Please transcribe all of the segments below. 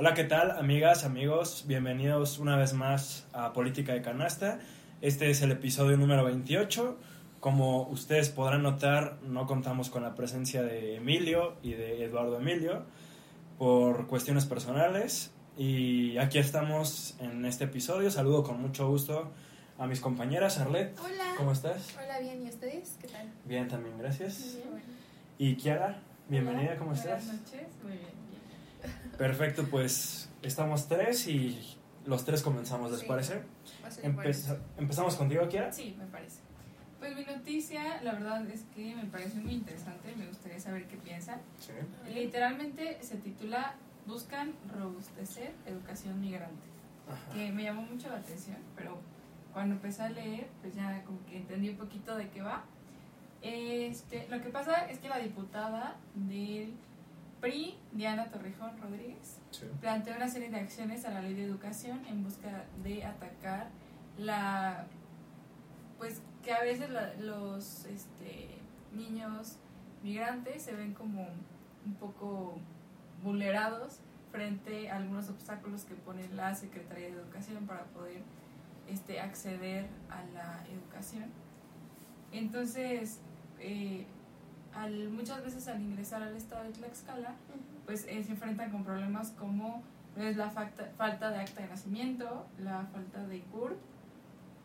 Hola, ¿qué tal, amigas, amigos? Bienvenidos una vez más a Política de Canasta. Este es el episodio número 28. Como ustedes podrán notar, no contamos con la presencia de Emilio y de Eduardo Emilio por cuestiones personales. Y aquí estamos en este episodio. Saludo con mucho gusto a mis compañeras. Arlet, Hola. ¿cómo estás? Hola, bien. ¿Y ustedes? ¿Qué tal? Bien, también, gracias. Bien. Y Kiara, bienvenida, ¿cómo Buenas estás? noches, muy bien. Perfecto, pues estamos tres y los tres comenzamos, ¿les Sí. parece? Empeza- empezamos contigo, Kiara. Sí, me parece. Pues mi noticia, la verdad es que me parece muy interesante, me gustaría saber qué piensan. Sí. Literalmente se titula Buscan robustecer educación migrante, Ajá. que me llamó mucho la atención, pero cuando empecé a leer, pues ya como que entendí un poquito de qué va. Este, lo que pasa es que la diputada del PRI, Diana Torrejón Rodríguez, Sí. plantea una serie de acciones a la ley de educación en busca de atacar la pues que a veces la- los este, niños migrantes se ven como un poco vulnerados frente a algunos obstáculos que pone la Secretaría de Educación para poder este, acceder a la educación. Entonces, eh, al, muchas veces al ingresar al estado de Tlaxcala, pues eh, se enfrentan con problemas como es la falta, falta de acta de nacimiento, la falta de CURP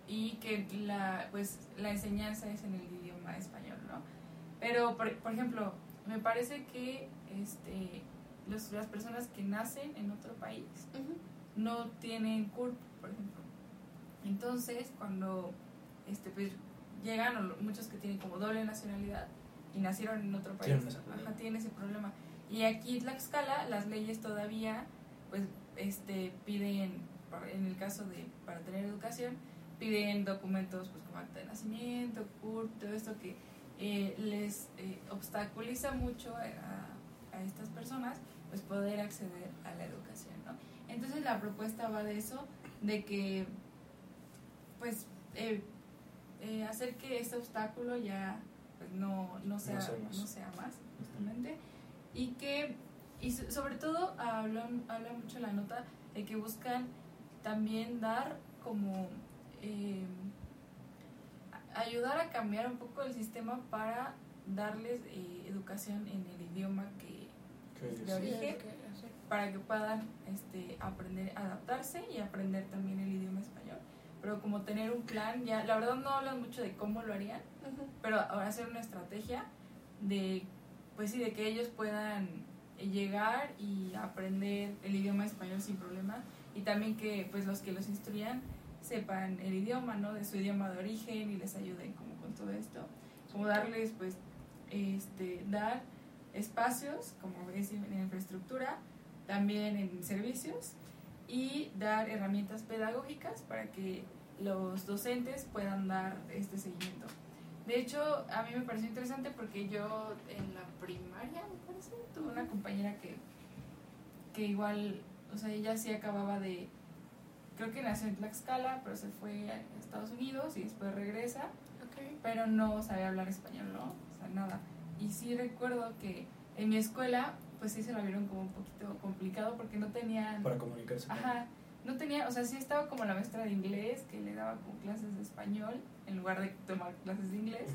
y que la, pues, la enseñanza es en el idioma español, ¿no? Pero, por, por ejemplo, me parece que este, los- las personas que nacen en otro país no tienen CURP, por ejemplo. Entonces, cuando este, pues, llegan, o muchos que tienen como doble nacionalidad y nacieron en otro país, Tienen ese problema. ajá, tienen ese problema. Y aquí en Tlaxcala, las leyes todavía, pues, este, piden, en el caso de, para tener educación, piden documentos pues, como acta de nacimiento, CURP, todo esto que eh, les eh, obstaculiza mucho a, a estas personas pues poder acceder a la educación, ¿no? Entonces la propuesta va de eso, de que pues eh, hacer que este obstáculo ya pues, no, no, sea, no sea más, justamente, y que, y so- sobre todo habla, habla mucho la nota de que buscan también dar como eh, ayudar a cambiar un poco el sistema para darles eh, educación en el idioma que ¿Qué de origen para que puedan este, aprender adaptarse y aprender también el idioma español. Pero como tener un plan, ya la verdad no hablan mucho de cómo lo harían, Ujú. pero ahora hacer una estrategia de, pues sí, de que ellos puedan eh, llegar y aprender el idioma español sin problema y también que pues los que los instruyan sepan el idioma, ¿no? De su idioma de origen y les ayuden como con todo esto. Como darles, pues, este, dar espacios, como es en infraestructura, también en servicios y dar herramientas pedagógicas para que los docentes puedan dar este seguimiento. De hecho, a mí me pareció interesante porque yo en la primaria, me parece, tuve una compañera que, que igual, o sea, ella sí acababa de, creo que nació en Tlaxcala, pero se fue a Estados Unidos y después regresa, Ok. pero no sabía hablar español, ¿no? O sea, nada. Y sí recuerdo que en mi escuela, pues sí se lo vieron como un poquito complicado porque no tenían... Para comunicarse. Ajá, no tenía, o sea, sí estaba como la maestra de inglés que le daba como clases de español en lugar de tomar clases de inglés,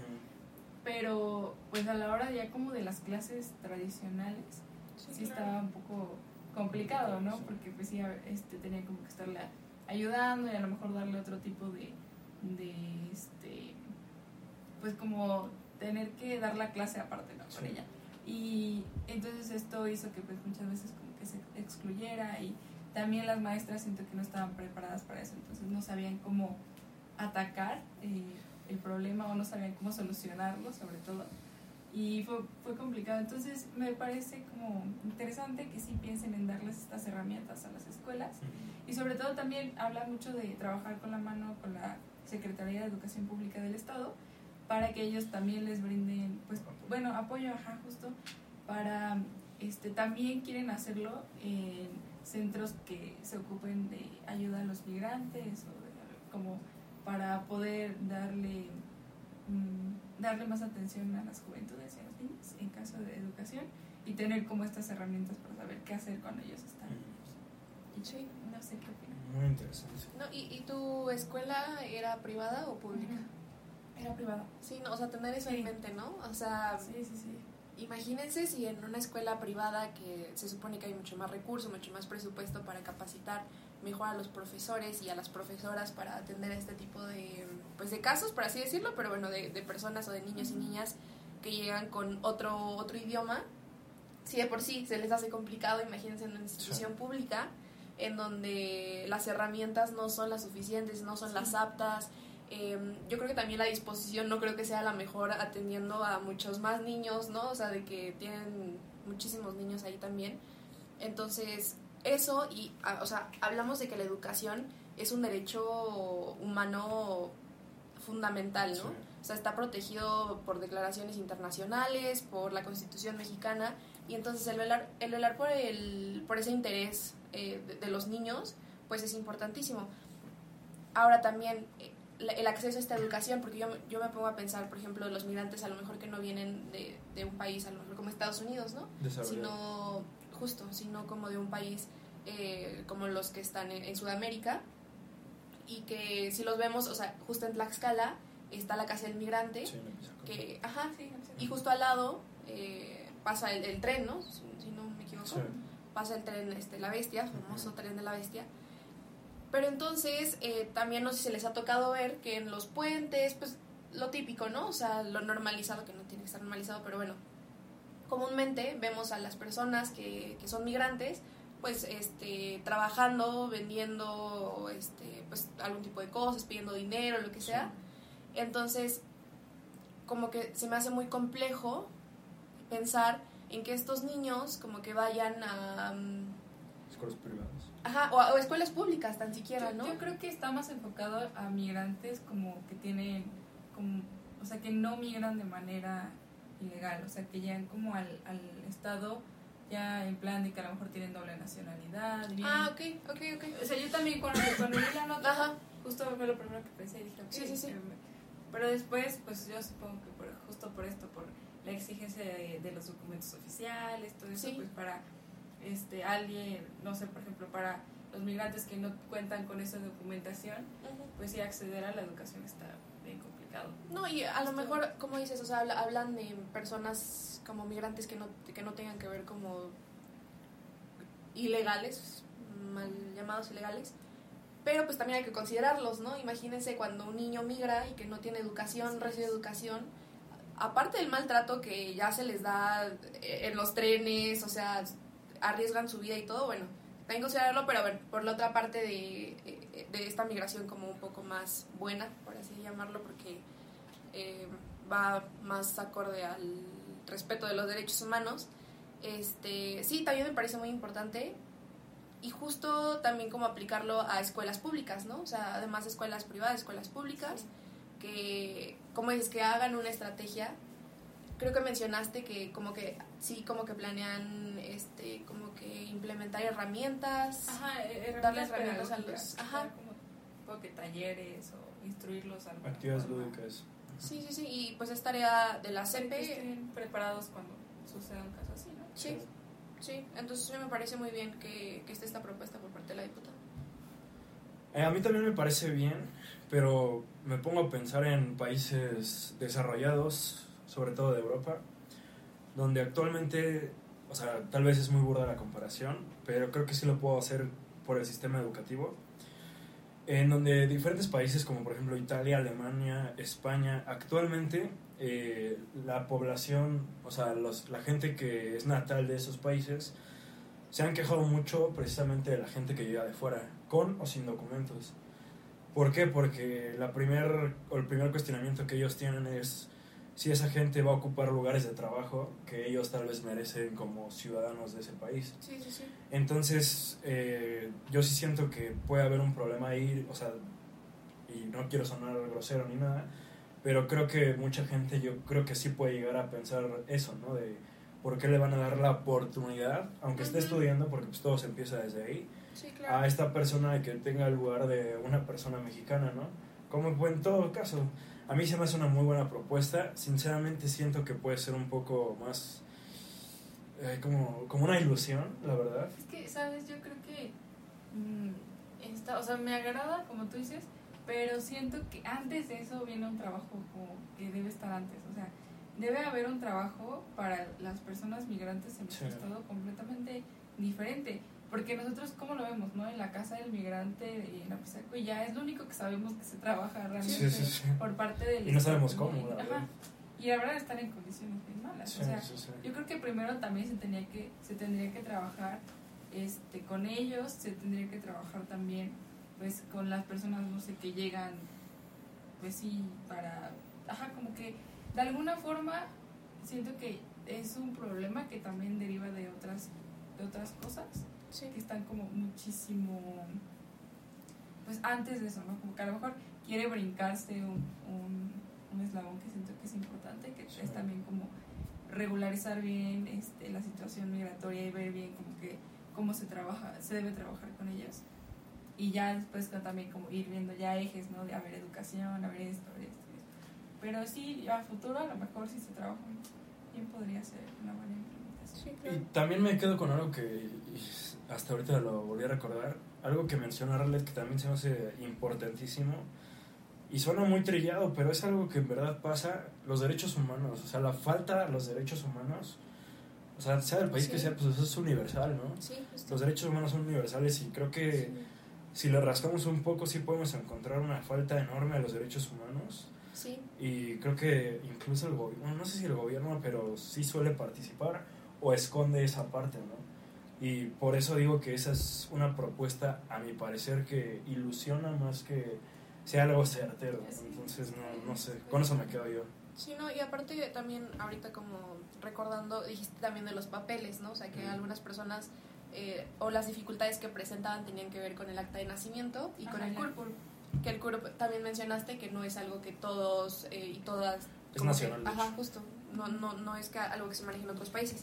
pero pues a la hora ya como de las clases tradicionales sí, claro. estaba un poco complicado, ¿no? Sí. Porque pues sí, este, tenía como que estarle ayudando y a lo mejor darle otro tipo de, de este, pues como tener que dar la clase aparte, ¿no? Con Sí. ella. Y entonces esto hizo que pues muchas veces como que se excluyera y también las maestras siento que no estaban preparadas para eso, entonces no sabían cómo atacar eh, el problema o no sabían cómo solucionarlo sobre todo. Y fue, fue complicado. Entonces me parece como interesante que sí piensen en darles estas herramientas a las escuelas. Y sobre todo también habla mucho de trabajar con la mano con la Secretaría de Educación Pública del Estado para que ellos también les brinden, pues, bueno, apoyo, ajá, justo, para, este, también quieren hacerlo en centros que se ocupen de ayuda a los migrantes o de- como para poder darle, mm, darle más atención a las juventudes y a los niños en caso de educación y tener como estas herramientas para saber qué hacer cuando ellos están Sí. No sé qué opinan. Muy interesante. No, ¿y, ¿Y tu escuela era privada o pública? Era privada. Sí, no, o sea, tener eso Sí. en mente, ¿no? O sea, Sí, sí, sí. Imagínense si en una escuela privada que se supone que hay mucho más recurso, mucho más presupuesto para capacitar mejor a los profesores y a las profesoras para atender este tipo de, pues, de casos, por así decirlo, pero bueno, de, de personas o de niños y niñas que llegan con otro, otro idioma, si de por sí se les hace complicado, imagínense en una institución pública en donde las herramientas no son las suficientes, no son Sí. las aptas. Eh, yo creo que también la disposición no creo que sea la mejor atendiendo a muchos más niños, ¿no? O sea, de que tienen muchísimos niños ahí también. Entonces, eso y, o sea, hablamos de que la educación es un derecho humano fundamental, ¿no? Sí. O sea, está protegido por declaraciones internacionales, por la Constitución mexicana, y entonces el velar, el velar por, el, por ese interés eh, de, de los niños, pues es importantísimo. Ahora también el acceso a esta educación, porque yo, me- yo me pongo a pensar, por ejemplo, los migrantes a lo mejor que no vienen de, de un país, a lo mejor como Estados Unidos, ¿no? Sino justo, sino como de un país eh, como los que están en, en Sudamérica y que si los vemos, o sea, justo en Tlaxcala está la casa del migrante, Sí, que, ajá, Sí, y justo al lado eh, pasa el, el tren, ¿no? Si, si no me equivoco, Sí. pasa el tren, este, la bestia, famoso tren de la bestia. Pero entonces eh, también no sé si se les ha tocado ver que en los puentes, pues lo típico, ¿no? O sea, lo normalizado, que no tiene que estar normalizado, pero bueno, comúnmente vemos a las personas que, que son migrantes pues este trabajando vendiendo este pues algún tipo de cosas pidiendo dinero lo que sea entonces como que se me hace muy complejo pensar en que estos niños como que vayan a mm, Escuelas privadas. Ajá o, o escuelas públicas tan siquiera Yo, no yo creo que está más enfocado a migrantes como que tienen, como, o sea, que no migran de manera ilegal, o sea, que llegan como al, al estado ya en plan de que a lo mejor tienen doble nacionalidad. bien. ah ok ok ok O sea, yo también cuando, cuando vi la nota, ajá justo fue lo primero que pensé y dije, ok, Sí, sí, sí. eh, Pero después, pues yo supongo que por, justo por esto, por la exigencia de, de los documentos oficiales, todo eso, Sí. pues para este alguien, no sé, por ejemplo, para los migrantes que no cuentan con esa documentación, pues sí acceder a la educación está bien complicado. No, y a lo mejor, como dices, o sea, habla- hablan de personas como migrantes que no, que no tengan que ver como ilegales, mal llamados ilegales, pero pues también hay que considerarlos, ¿no? Imagínense cuando un niño migra y que no tiene educación, Así recibe educación, aparte del maltrato que ya se les da eh, en los trenes, o sea, arriesgan su vida y todo, bueno, también considerarlo, pero a ver, por la otra parte de, de esta migración como un poco más buena, por así llamarlo, porque eh, va más acorde al respeto de los derechos humanos. Este, sí, también me parece muy importante y justo también como aplicarlo a escuelas públicas, ¿no? O sea, además de escuelas privadas, escuelas públicas, que, como dices, que hagan una estrategia. Creo que mencionaste que como que sí, como que planean, este, como que implementar herramientas. Ajá, eh, Darles herramientas a los- ajá. como que talleres o instruirlos a Actividades lúdicas. Sí, sí, sí, y pues es tarea de la que CEPE. estén preparados cuando suceda un caso así, ¿no? Sí, sí, entonces me parece muy bien que, que esté esta propuesta por parte de la diputada. Eh, a mí también me parece bien, pero me pongo a pensar en países desarrollados, sobre todo de Europa, donde actualmente, o sea, tal vez es muy burda la comparación, pero creo que sí lo puedo hacer por el sistema educativo, en donde diferentes países como por ejemplo Italia, Alemania, España, actualmente eh, la población, o sea, los, la gente que es natal de esos países, se han quejado mucho precisamente de la gente que llega de fuera, con o sin documentos. ¿Por qué? Porque la primer, el primer cuestionamiento que ellos tienen es si esa gente va a ocupar lugares de trabajo que ellos tal vez merecen como ciudadanos de ese país. Sí, sí, sí. Entonces, eh, yo sí siento que puede haber un problema ahí, o sea, y no quiero sonar grosero ni nada, pero creo que mucha gente, yo creo que sí puede llegar a pensar eso, ¿no? De por qué le van a dar la oportunidad, aunque esté estudiando, porque pues todo se empieza desde ahí, Sí, a esta persona que tenga el lugar de una persona mexicana, ¿no? Como en todo caso. A mí se me hace una muy buena propuesta. Sinceramente siento que puede ser un poco más eh, como, como una ilusión, la verdad. Es que, ¿sabes? Yo creo que mm, está, o sea, me agrada, como tú dices, pero siento que antes de eso viene un trabajo como que debe estar antes, o sea, debe haber un trabajo para las personas migrantes en nuestro Sí. estado completamente diferente. Porque nosotros, ¿cómo lo vemos? no En la casa del migrante de en Apizaco, y ya es lo único que sabemos que se trabaja realmente Sí, sí, sí. por parte del Y no sabemos cómo, la Ajá. Y la verdad están en condiciones bien malas. O sea, yo creo que primero también se tenía que, se tendría que trabajar este, con ellos, se tendría que trabajar también pues con las personas, no sé, que llegan, pues sí, para, ajá, como que de alguna forma siento que es un problema que también deriva de otras, de otras cosas Sí. que están como muchísimo pues antes de eso, ¿no? Como que a lo mejor quiere brincarse un, un, un eslabón que siento que es importante, que Sí. es también como regularizar bien este, la situación migratoria y ver bien como que cómo se trabaja, se debe trabajar con ellos. Y ya después también como ir viendo ya ejes, ¿no? De haber educación, haber esto, haber esto, esto. Pero sí, a futuro a lo mejor si se trabaja bien podría ser una buena implementación. Sí, Y claro. también me quedo con algo que hasta ahorita lo volví a recordar, algo que menciona Arlet que también se me hace importantísimo y suena muy trillado, pero es algo que en verdad pasa, los derechos humanos, o sea, la falta de los derechos humanos, o sea, sea del país que sea, pues eso es universal, ¿no? Sí, justo. Los derechos humanos son universales y creo que Sí. si le rascamos un poco sí podemos encontrar una falta enorme de los derechos humanos. Sí, Y creo que incluso el gobierno, no sé si el gobierno, pero sí suele participar o esconde esa parte, ¿no? Y por eso digo que esa es una propuesta, a mi parecer, que ilusiona más que sea algo certero. Entonces, no, no sé, con eso me quedo yo. Sí, no, y aparte también ahorita como recordando, dijiste también de los papeles, ¿no? O sea, que algunas personas eh, o las dificultades que presentaban tenían que ver con el acta de nacimiento y con el. CURP. Que el CURP también mencionaste que no es algo que todos eh, y todas... Es que- nacional, ajá, justo. No, no, no es que algo que se maneje en otros países.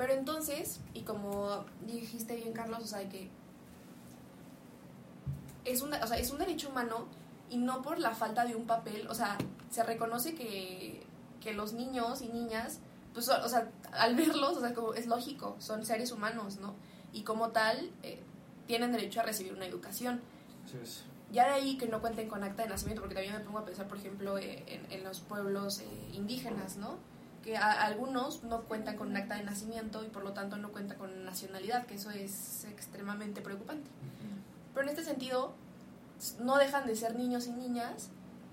Pero entonces, y como dijiste bien, Carlos, o sea, que es un, o sea, es un derecho humano y no por la falta de un papel, o sea, se reconoce que, que los niños y niñas, pues, o sea, al verlos, o sea, como es lógico, son seres humanos, ¿no? Y como tal, eh, tienen derecho a recibir una educación. Sí, Ya de ahí que no cuenten con acta de nacimiento, porque también me pongo a pensar, por ejemplo, eh, en, en los pueblos eh, indígenas, ¿no? Que a- algunos no cuentan con un acta de nacimiento y por lo tanto no cuentan con nacionalidad, que eso es extremadamente preocupante. Pero en este sentido, no dejan de ser niños y niñas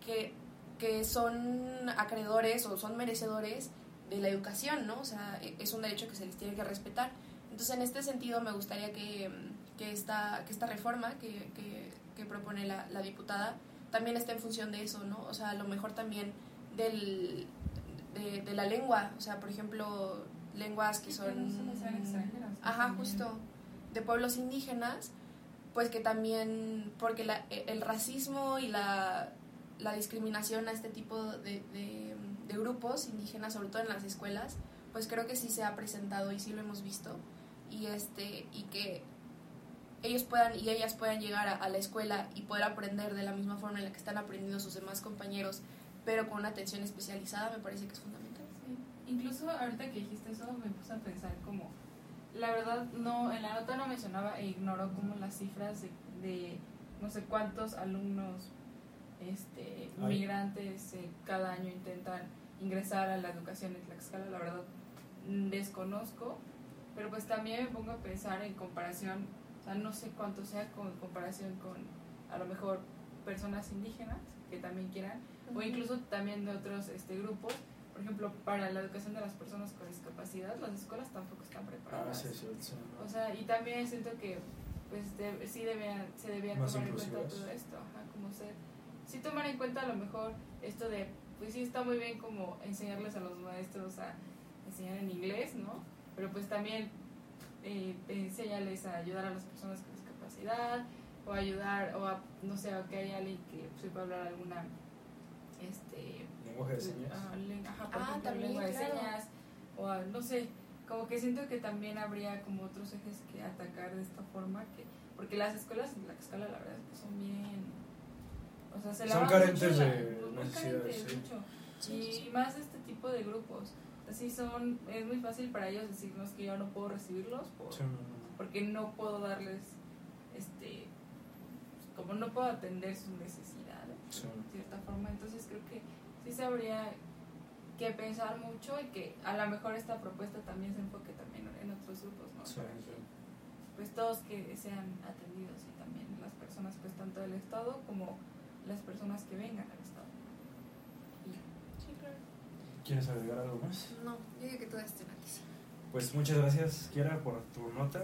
que, que son acreedores o son merecedores de la educación, ¿no? O sea, e- es un derecho que se les tiene que respetar. Entonces, en este sentido, me gustaría que, que, esta, que esta reforma que, que, que propone la, la diputada también esté en función de eso, ¿no? O sea, a lo mejor también del, de, de la lengua, o sea, por ejemplo, lenguas que son... Ajá, justo. De pueblos indígenas, pues que también, porque la, e, el racismo y la, la discriminación a este tipo de, de, de grupos indígenas, sobre todo en las escuelas, pues creo que sí se ha presentado y sí lo hemos visto. Y, este, y que ellos puedan y ellas puedan llegar a, a la escuela y poder aprender de la misma forma en la que están aprendiendo sus demás compañeros, pero con una atención especializada, me parece que es fundamental. Sí. Incluso ahorita que dijiste eso me puse a pensar como, la verdad no, en la nota no mencionaba e ignoró como las cifras de, de no sé cuántos alumnos este, Ay. migrantes eh, cada año intentan ingresar a la educación en Tlaxcala, la verdad desconozco, pero pues también me pongo a pensar en comparación, o sea, no sé cuánto sea con comparación con a lo mejor personas indígenas que también quieran, o incluso también de otros este, grupos. Por ejemplo, para la educación de las personas con discapacidad, las escuelas tampoco están Ah, preparadas. sí, sí, sí, no. O sea, y también siento que pues de- sí debían, se debía Más tomar en cuenta todo esto, ajá, como ser, sí tomar en cuenta a lo mejor esto de, pues sí está muy bien como enseñarles a los maestros a enseñar en inglés, ¿no? Pero pues también eh, enséñales a ayudar a las personas con discapacidad, o ayudar, o a, no sé, o que haya alguien que sepa hablar alguna, este, Lenguaje de señas. Ah, len- ajá, por Ah, ejemplo, también, lengua de claro. señas, o a- no sé, como que siento que también habría como otros ejes que atacar de esta forma, que porque las escuelas en Tlaxcala la verdad es que son bien, o sea, se Son lavan carentes mucho la- de muy necesidades, carentes, sí. mucho. Sí, y más este tipo de grupos, así son, es muy fácil para ellos decirnos que yo no puedo recibirlos por, Sí, no, no, no. porque no puedo darles como no puedo atender sus necesidades, Sí. de cierta forma. Entonces creo que sí se habría que pensar mucho y que a lo mejor esta propuesta también se enfoque también en otros grupos, ¿no? Sí, Para sí. que, pues todos que sean atendidos y también las personas pues tanto del Estado como las personas que vengan al Estado. Y Sí, claro. ¿Quieres agregar algo más? No, yo digo que todo esto antes. Pues muchas gracias, Kiera, por tu nota.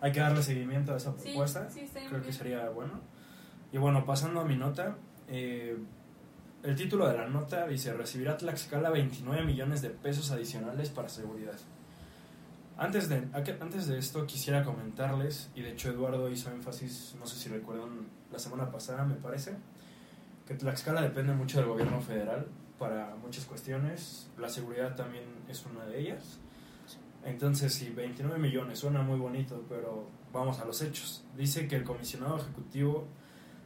Hay que darle seguimiento a esa Sí, propuesta. sí, muy Creo que bien. sería bueno. Y bueno, pasando a mi nota, eh, el título de la nota dice, recibirá Tlaxcala 29 millones de pesos adicionales para seguridad. Antes de, antes de esto quisiera comentarles, y de hecho Eduardo hizo énfasis, no sé si recuerdan, la semana pasada me parece, que Tlaxcala depende mucho del gobierno federal para muchas cuestiones, la seguridad también es una de ellas. Entonces, sí, 29 millones suena muy bonito, pero vamos a los hechos. Dice que el comisionado ejecutivo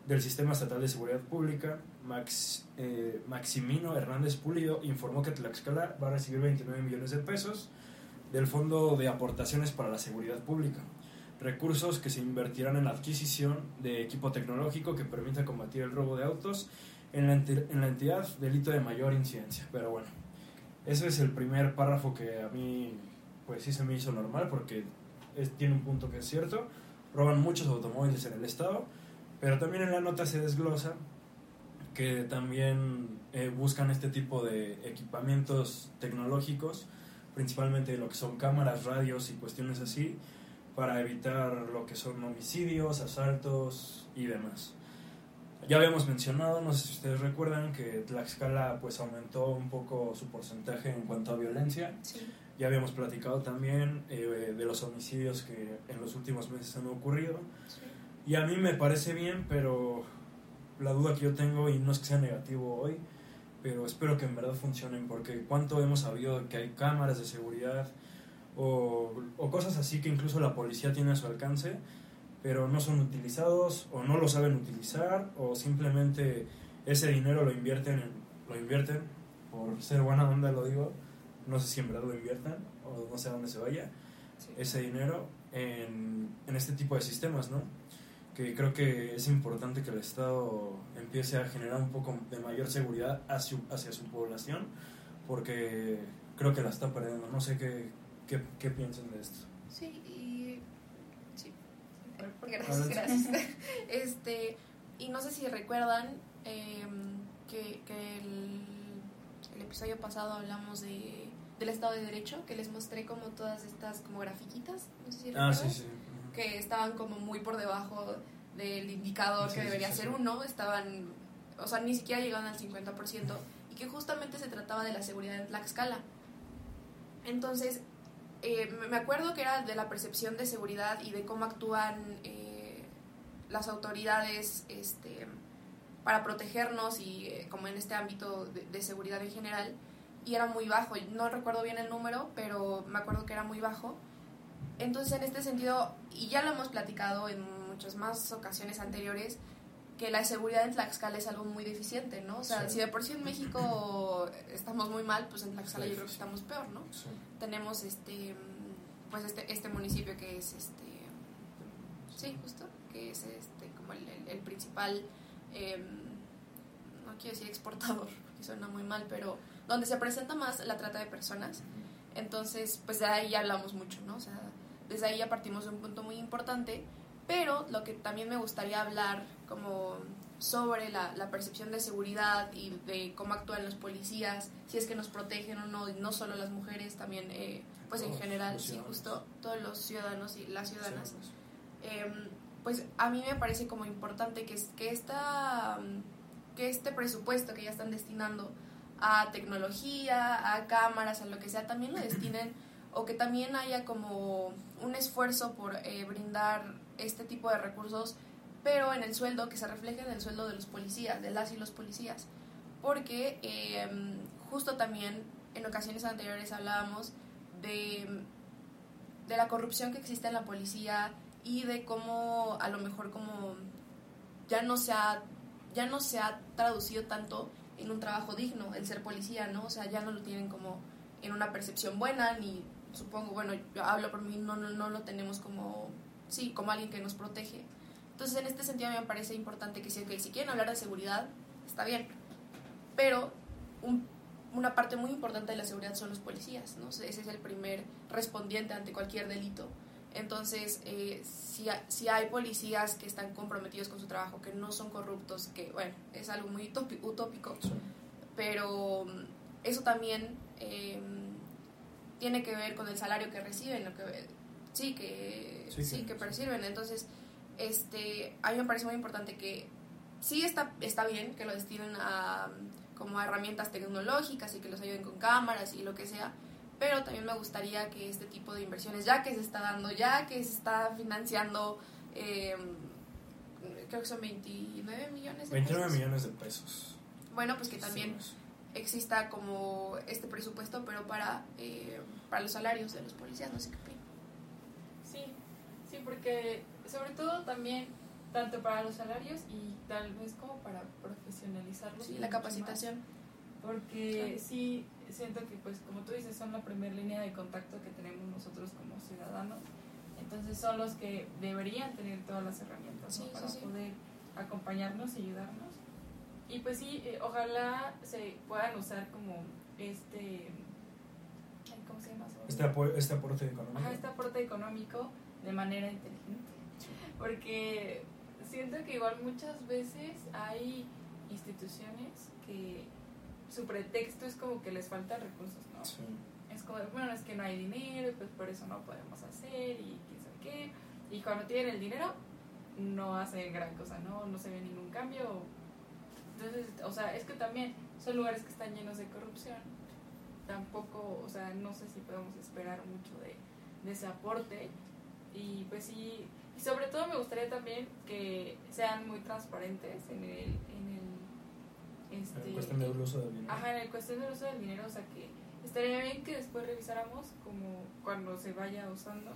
del Sistema Estatal de Seguridad Pública, Max, eh, Maximino Hernández Pulido, informó que Tlaxcala va a recibir 29 millones de pesos del Fondo de Aportaciones para la Seguridad Pública. Recursos que se invertirán en la adquisición de equipo tecnológico que permita combatir el robo de autos en la, enti- en la entidad delito de mayor incidencia. Pero bueno, ese es el primer párrafo que a mí pues sí se me hizo normal porque tiene un punto que es cierto. Roban muchos automóviles en el estado, pero también en la nota se desglosa que también eh, buscan este tipo de equipamientos tecnológicos, principalmente lo que son cámaras, radios y cuestiones así, para evitar lo que son homicidios, asaltos y demás. Ya habíamos mencionado, no sé si ustedes recuerdan, que Tlaxcala pues aumentó un poco su porcentaje en cuanto a violencia. Sí. Ya habíamos platicado también eh, de los homicidios que en los últimos meses han ocurrido. sí. Y a mí me parece bien, pero la duda que yo tengo, y no es que sea negativo hoy, pero espero que en verdad funcionen, porque cuánto hemos sabido que hay cámaras de seguridad o, o cosas así que incluso la policía tiene a su alcance, pero no son utilizados o no lo saben utilizar o simplemente ese dinero lo invierten, en- lo invierten por ser buena onda, lo digo, no sé si en verdad lo inviertan o no sé a dónde se vaya Sí. ese dinero en, en este tipo de sistemas, ¿no? Que creo que es importante que el Estado empiece a generar un poco de mayor seguridad hacia, hacia su población, porque creo que la está perdiendo. No sé qué, qué, qué piensan de esto. Sí, y. Sí. Gracias, gracias. Este, y no sé si recuerdan em, que, que el, el episodio pasado hablamos de, del Estado de Derecho, que les mostré como todas estas como grafiquitas. No sé si Ah, recuerdan. sí, sí. Que estaban como muy por debajo del indicador Sí, que debería sí, ser uno, estaban, o sea, ni siquiera llegaban al 50%, y que justamente se trataba de la seguridad en Tlaxcala. Entonces, eh, me- me acuerdo que era de la percepción de seguridad y de cómo actúan eh, las autoridades este, para protegernos y eh, como en este ámbito de, de seguridad en general, y era muy bajo, no recuerdo bien el número, pero me acuerdo que era muy bajo. Entonces, en este sentido, y ya lo hemos platicado en muchas más ocasiones anteriores, que la seguridad en Tlaxcala es algo muy deficiente, ¿no? O sea, Sí. si de por sí en México estamos muy mal, pues en Tlaxcala yo creo que estamos peor, ¿no? Sí. Tenemos este, pues este, este municipio que es este, sí, justo, que es este, como el, el- el principal, em, no quiero decir exportador, porque suena muy mal, pero donde se presenta más la trata de personas. Entonces, pues de ahí ya hablamos mucho, ¿no? O sea, desde ahí ya partimos de un punto muy importante, pero lo que también me gustaría hablar como sobre la, la percepción de seguridad y de cómo actúan los policías, si es que nos protegen o no, y no solo las mujeres, también, eh, pues en general, sí, justo todos los ciudadanos y las ciudadanas. Sí, eh, pues a mí me parece como importante que, que, esta, que este presupuesto que ya están destinando a tecnología, a cámaras, a lo que sea, también lo destinen o que también haya como un esfuerzo por eh, brindar este tipo de recursos, pero en el sueldo, que se refleje en el sueldo de los policías, de las y los policías. Porque eh, justo también en ocasiones anteriores hablábamos de, de la corrupción que existe en la policía y de cómo a lo mejor como ya no se ha, ya no se ha traducido tanto en un trabajo digno el ser policía, ¿no? O sea, ya no lo tienen como en una percepción buena, ni supongo, bueno, yo hablo por mí, no, no, no lo tenemos como, sí, como alguien que nos protege. Entonces, en este sentido, me parece importante que si, okay, si quieren hablar de seguridad, está bien, pero un, una parte muy importante de la seguridad son los policías, ¿no? Ese es el primer respondiente ante cualquier delito. Entonces, eh, si, si hay policías que están comprometidos con su trabajo, que no son corruptos, que, bueno, es algo muy utópico, pero mm, eso también eh, tiene que ver con el salario que reciben, lo que sí que sí, que, perciben. Entonces, este, a mí me parece muy importante que sí está está bien que lo destinen a como a herramientas tecnológicas y que los ayuden con cámaras y lo que sea, pero también me gustaría que este tipo de inversiones, ya que se está dando, ya que se está financiando, em, creo que son 29 millones de 29 millones de pesos. Bueno, pues que también exista como este presupuesto, pero para, eh, para los salarios de los policías, no sé qué opinan. Sí, sí, porque sobre todo también, tanto para los salarios y tal vez como para profesionalizarlos. Sí, la capacitación. porque sí, siento que pues como tú dices, son la primera línea de contacto que tenemos nosotros como ciudadanos. Entonces son los que deberían tener todas las herramientas para poder acompañarnos y ayudarnos y pues sí, eh, ojalá se puedan usar como este... ¿Cómo se llama? Este, este aporte económico. Ajá, este aporte económico de manera inteligente. Porque siento que igual muchas veces hay instituciones que su pretexto es como que les faltan recursos, ¿no? Sí. Es como, bueno, es que no hay dinero, pues por eso no podemos hacer y quién sabe qué. Y cuando tienen el dinero, no hacen gran cosa, ¿no? No se ve ningún cambio, entonces, o sea, es que también son lugares que están llenos de corrupción. Tampoco, o sea, no sé si podemos esperar mucho de, ese aporte. Y pues sí, y sobre todo me gustaría también que sean muy transparentes en el... En el este, en cuestión del uso del dinero. Ajá, en el cuestión del uso del dinero, o sea que estaría bien que después revisáramos como cuando se vaya usando.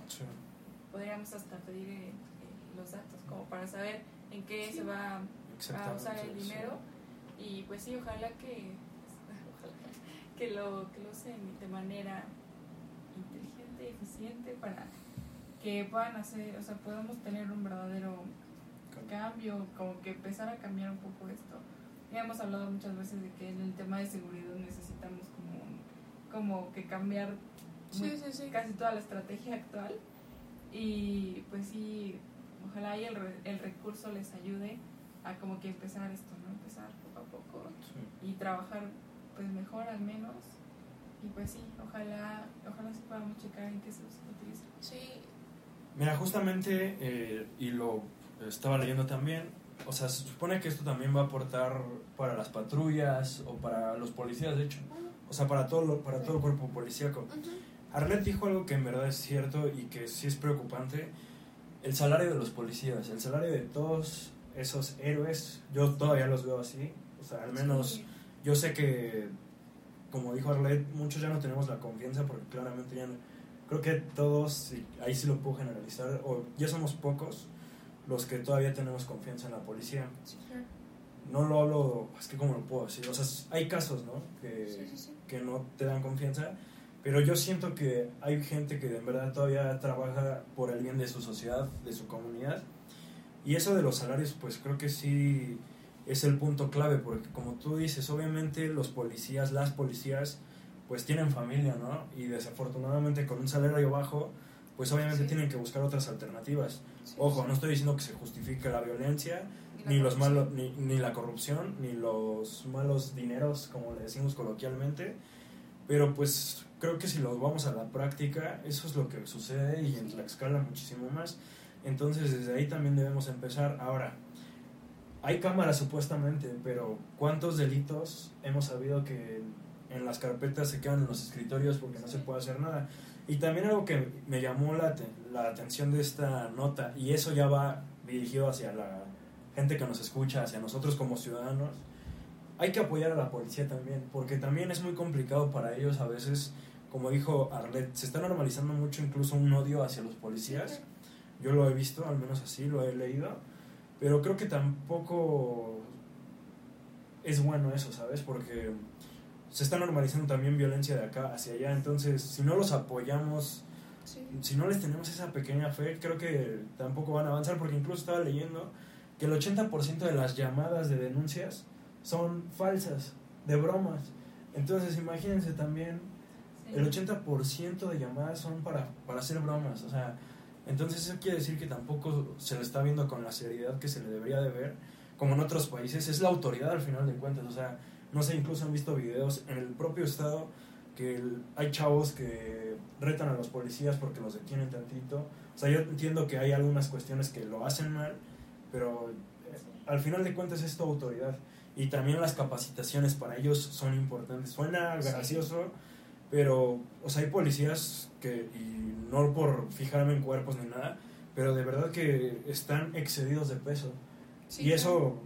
Podríamos hasta pedir eh, eh, los datos como para saber en qué se va a usar el dinero y pues sí, ojalá que, que, lo, que lo usen de manera inteligente, eficiente, para que puedan hacer, o sea, podamos tener un verdadero cambio, como que empezar a cambiar un poco esto. Ya hemos hablado muchas veces de que en el tema de seguridad necesitamos como, como que cambiar casi toda la estrategia actual y pues sí, ojalá y el, el recurso les ayude a como que empezar esto, ¿no? Empezar y trabajar pues mejor al menos. Y pues sí, ojalá, ojalá se podamos checar en qué se utiliza. Sí. Mira, justamente, eh, y lo estaba leyendo también, o sea, se supone que esto también va a aportar para las patrullas o para los policías, de hecho, o sea, para todo, para todo el cuerpo policíaco. Arlet dijo algo que en verdad es cierto y que sí es preocupante, el salario de los policías, el salario de todos esos héroes, yo todavía los veo así, o sea, al menos yo sé que, como dijo Arlet, muchos ya no tenemos la confianza porque claramente ya no, creo que todos, ahí sí lo puedo generalizar, o ya somos pocos los que todavía tenemos confianza en la policía. No lo hablo, es que como lo puedo decir, o sea, hay casos, ¿no? Que, que no te dan confianza, pero yo siento que hay gente que en verdad todavía trabaja por el bien de su sociedad, de su comunidad, y eso de los salarios, pues creo que sí es el punto clave, porque como tú dices, obviamente los policías, las policías, pues tienen familia, ¿no? Y desafortunadamente con un salario bajo, pues obviamente tienen que buscar otras alternativas. Ojo, no estoy diciendo que se justifique la violencia, ni, los malos, ni, ni, la corrupción, ni los malos dineros, como le decimos coloquialmente, pero pues creo que si lo vamos a la práctica, eso es lo que sucede y en la escala muchísimo más. Entonces desde ahí también debemos empezar. Ahora, hay cámaras supuestamente, pero ¿cuántos delitos hemos sabido que en las carpetas se quedan en los escritorios porque no se puede hacer nada? Y también algo que me llamó la, la atención de esta nota, y eso ya va dirigido hacia la gente que nos escucha, hacia nosotros como ciudadanos, hay que apoyar a la policía también, porque también es muy complicado para ellos a veces, como dijo Arlet, se está normalizando mucho incluso un odio hacia los policías. Yo lo he visto, al menos así, lo he leído pero creo que tampoco es bueno eso, ¿sabes? Porque se está normalizando también violencia de acá hacia allá. Entonces, si no los apoyamos Sí. si no les tenemos esa pequeña fe, creo que tampoco van a avanzar, porque incluso estaba leyendo que el 80% de las llamadas de denuncias son falsas, de bromas. Entonces, imagínense también, Sí. el 80% de llamadas son para, para hacer bromas, o sea, entonces eso quiere decir que tampoco se le está viendo con la seriedad que se le debería de ver, como en otros países, es la autoridad al final de cuentas, o sea, no sé, incluso han visto videos en el propio estado que el- hay chavos que retan a los policías porque los detienen tantito, o sea, yo entiendo que hay algunas cuestiones que lo hacen mal, pero eh, al final de cuentas es tu autoridad. Y también las capacitaciones para ellos son importantes. Suena Sí. Pero, o sea, hay policías que, y no por fijarme en cuerpos ni nada, pero de verdad que están excedidos de peso. Sí, y eso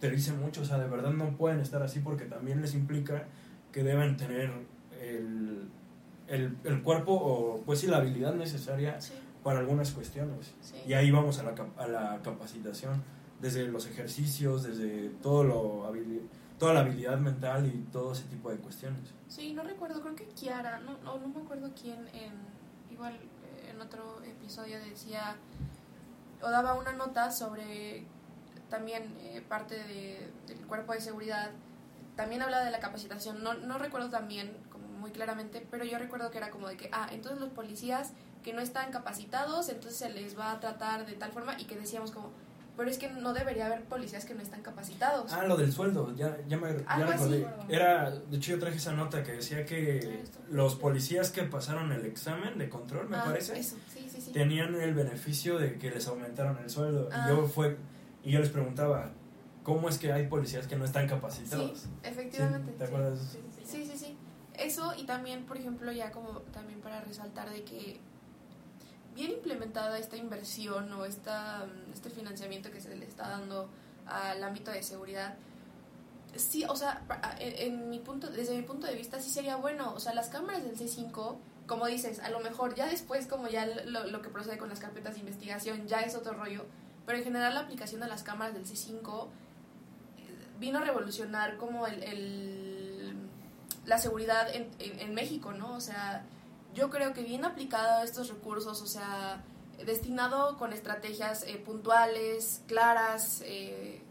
te dice mucho, o sea, de verdad no pueden estar así porque también les implica que deben tener el, el, el cuerpo o, pues sí, la habilidad necesaria Sí, para algunas cuestiones. sí. Y ahí vamos a la, a la capacitación, desde los ejercicios, desde todo lo habili- toda la habilidad mental y todo ese tipo de cuestiones. Sí, no recuerdo, creo que Kiara, no, no, no me acuerdo quién, en, igual eh, en otro episodio decía, o daba una nota sobre también eh, parte de- del cuerpo de seguridad, también habla de la capacitación, no, no recuerdo también como muy claramente, pero yo recuerdo que era como de que, ah, entonces los policías que no están capacitados, entonces se les va a tratar de tal forma y que decíamos como, pero es que no debería haber policías que no están capacitados. Ah, lo del sueldo, ya, ya me ya recordé. Era, de hecho yo traje esa nota que decía que esto. los policías que pasaron el examen de control, me Ah, parece, Eso, sí, sí, sí. tenían el beneficio de que les aumentaron el sueldo. Ah. Y yo fue y yo les preguntaba, ¿cómo es que hay policías que no están capacitados? Sí, efectivamente. ¿te acuerdas? Sí, sí, sí. Sí, sí, sí. Eso y también, por ejemplo, ya como también para resaltar de que bien implementada esta inversión o esta, mm, este financiamiento que se le está dando al ámbito de seguridad, sí, o sea, en, en mi punto, desde mi punto de vista sí sería bueno, o sea, las cámaras del C5, como dices, a lo mejor ya después como ya lo, lo que procede con las carpetas de investigación ya es otro rollo, pero en general la aplicación de las cámaras del C5 eh, vino a revolucionar como el, el- la seguridad en, en, en México, ¿no? O sea, yo creo que bien aplicado estos recursos, o sea, destinado con estrategias eh, puntuales, claras, eh,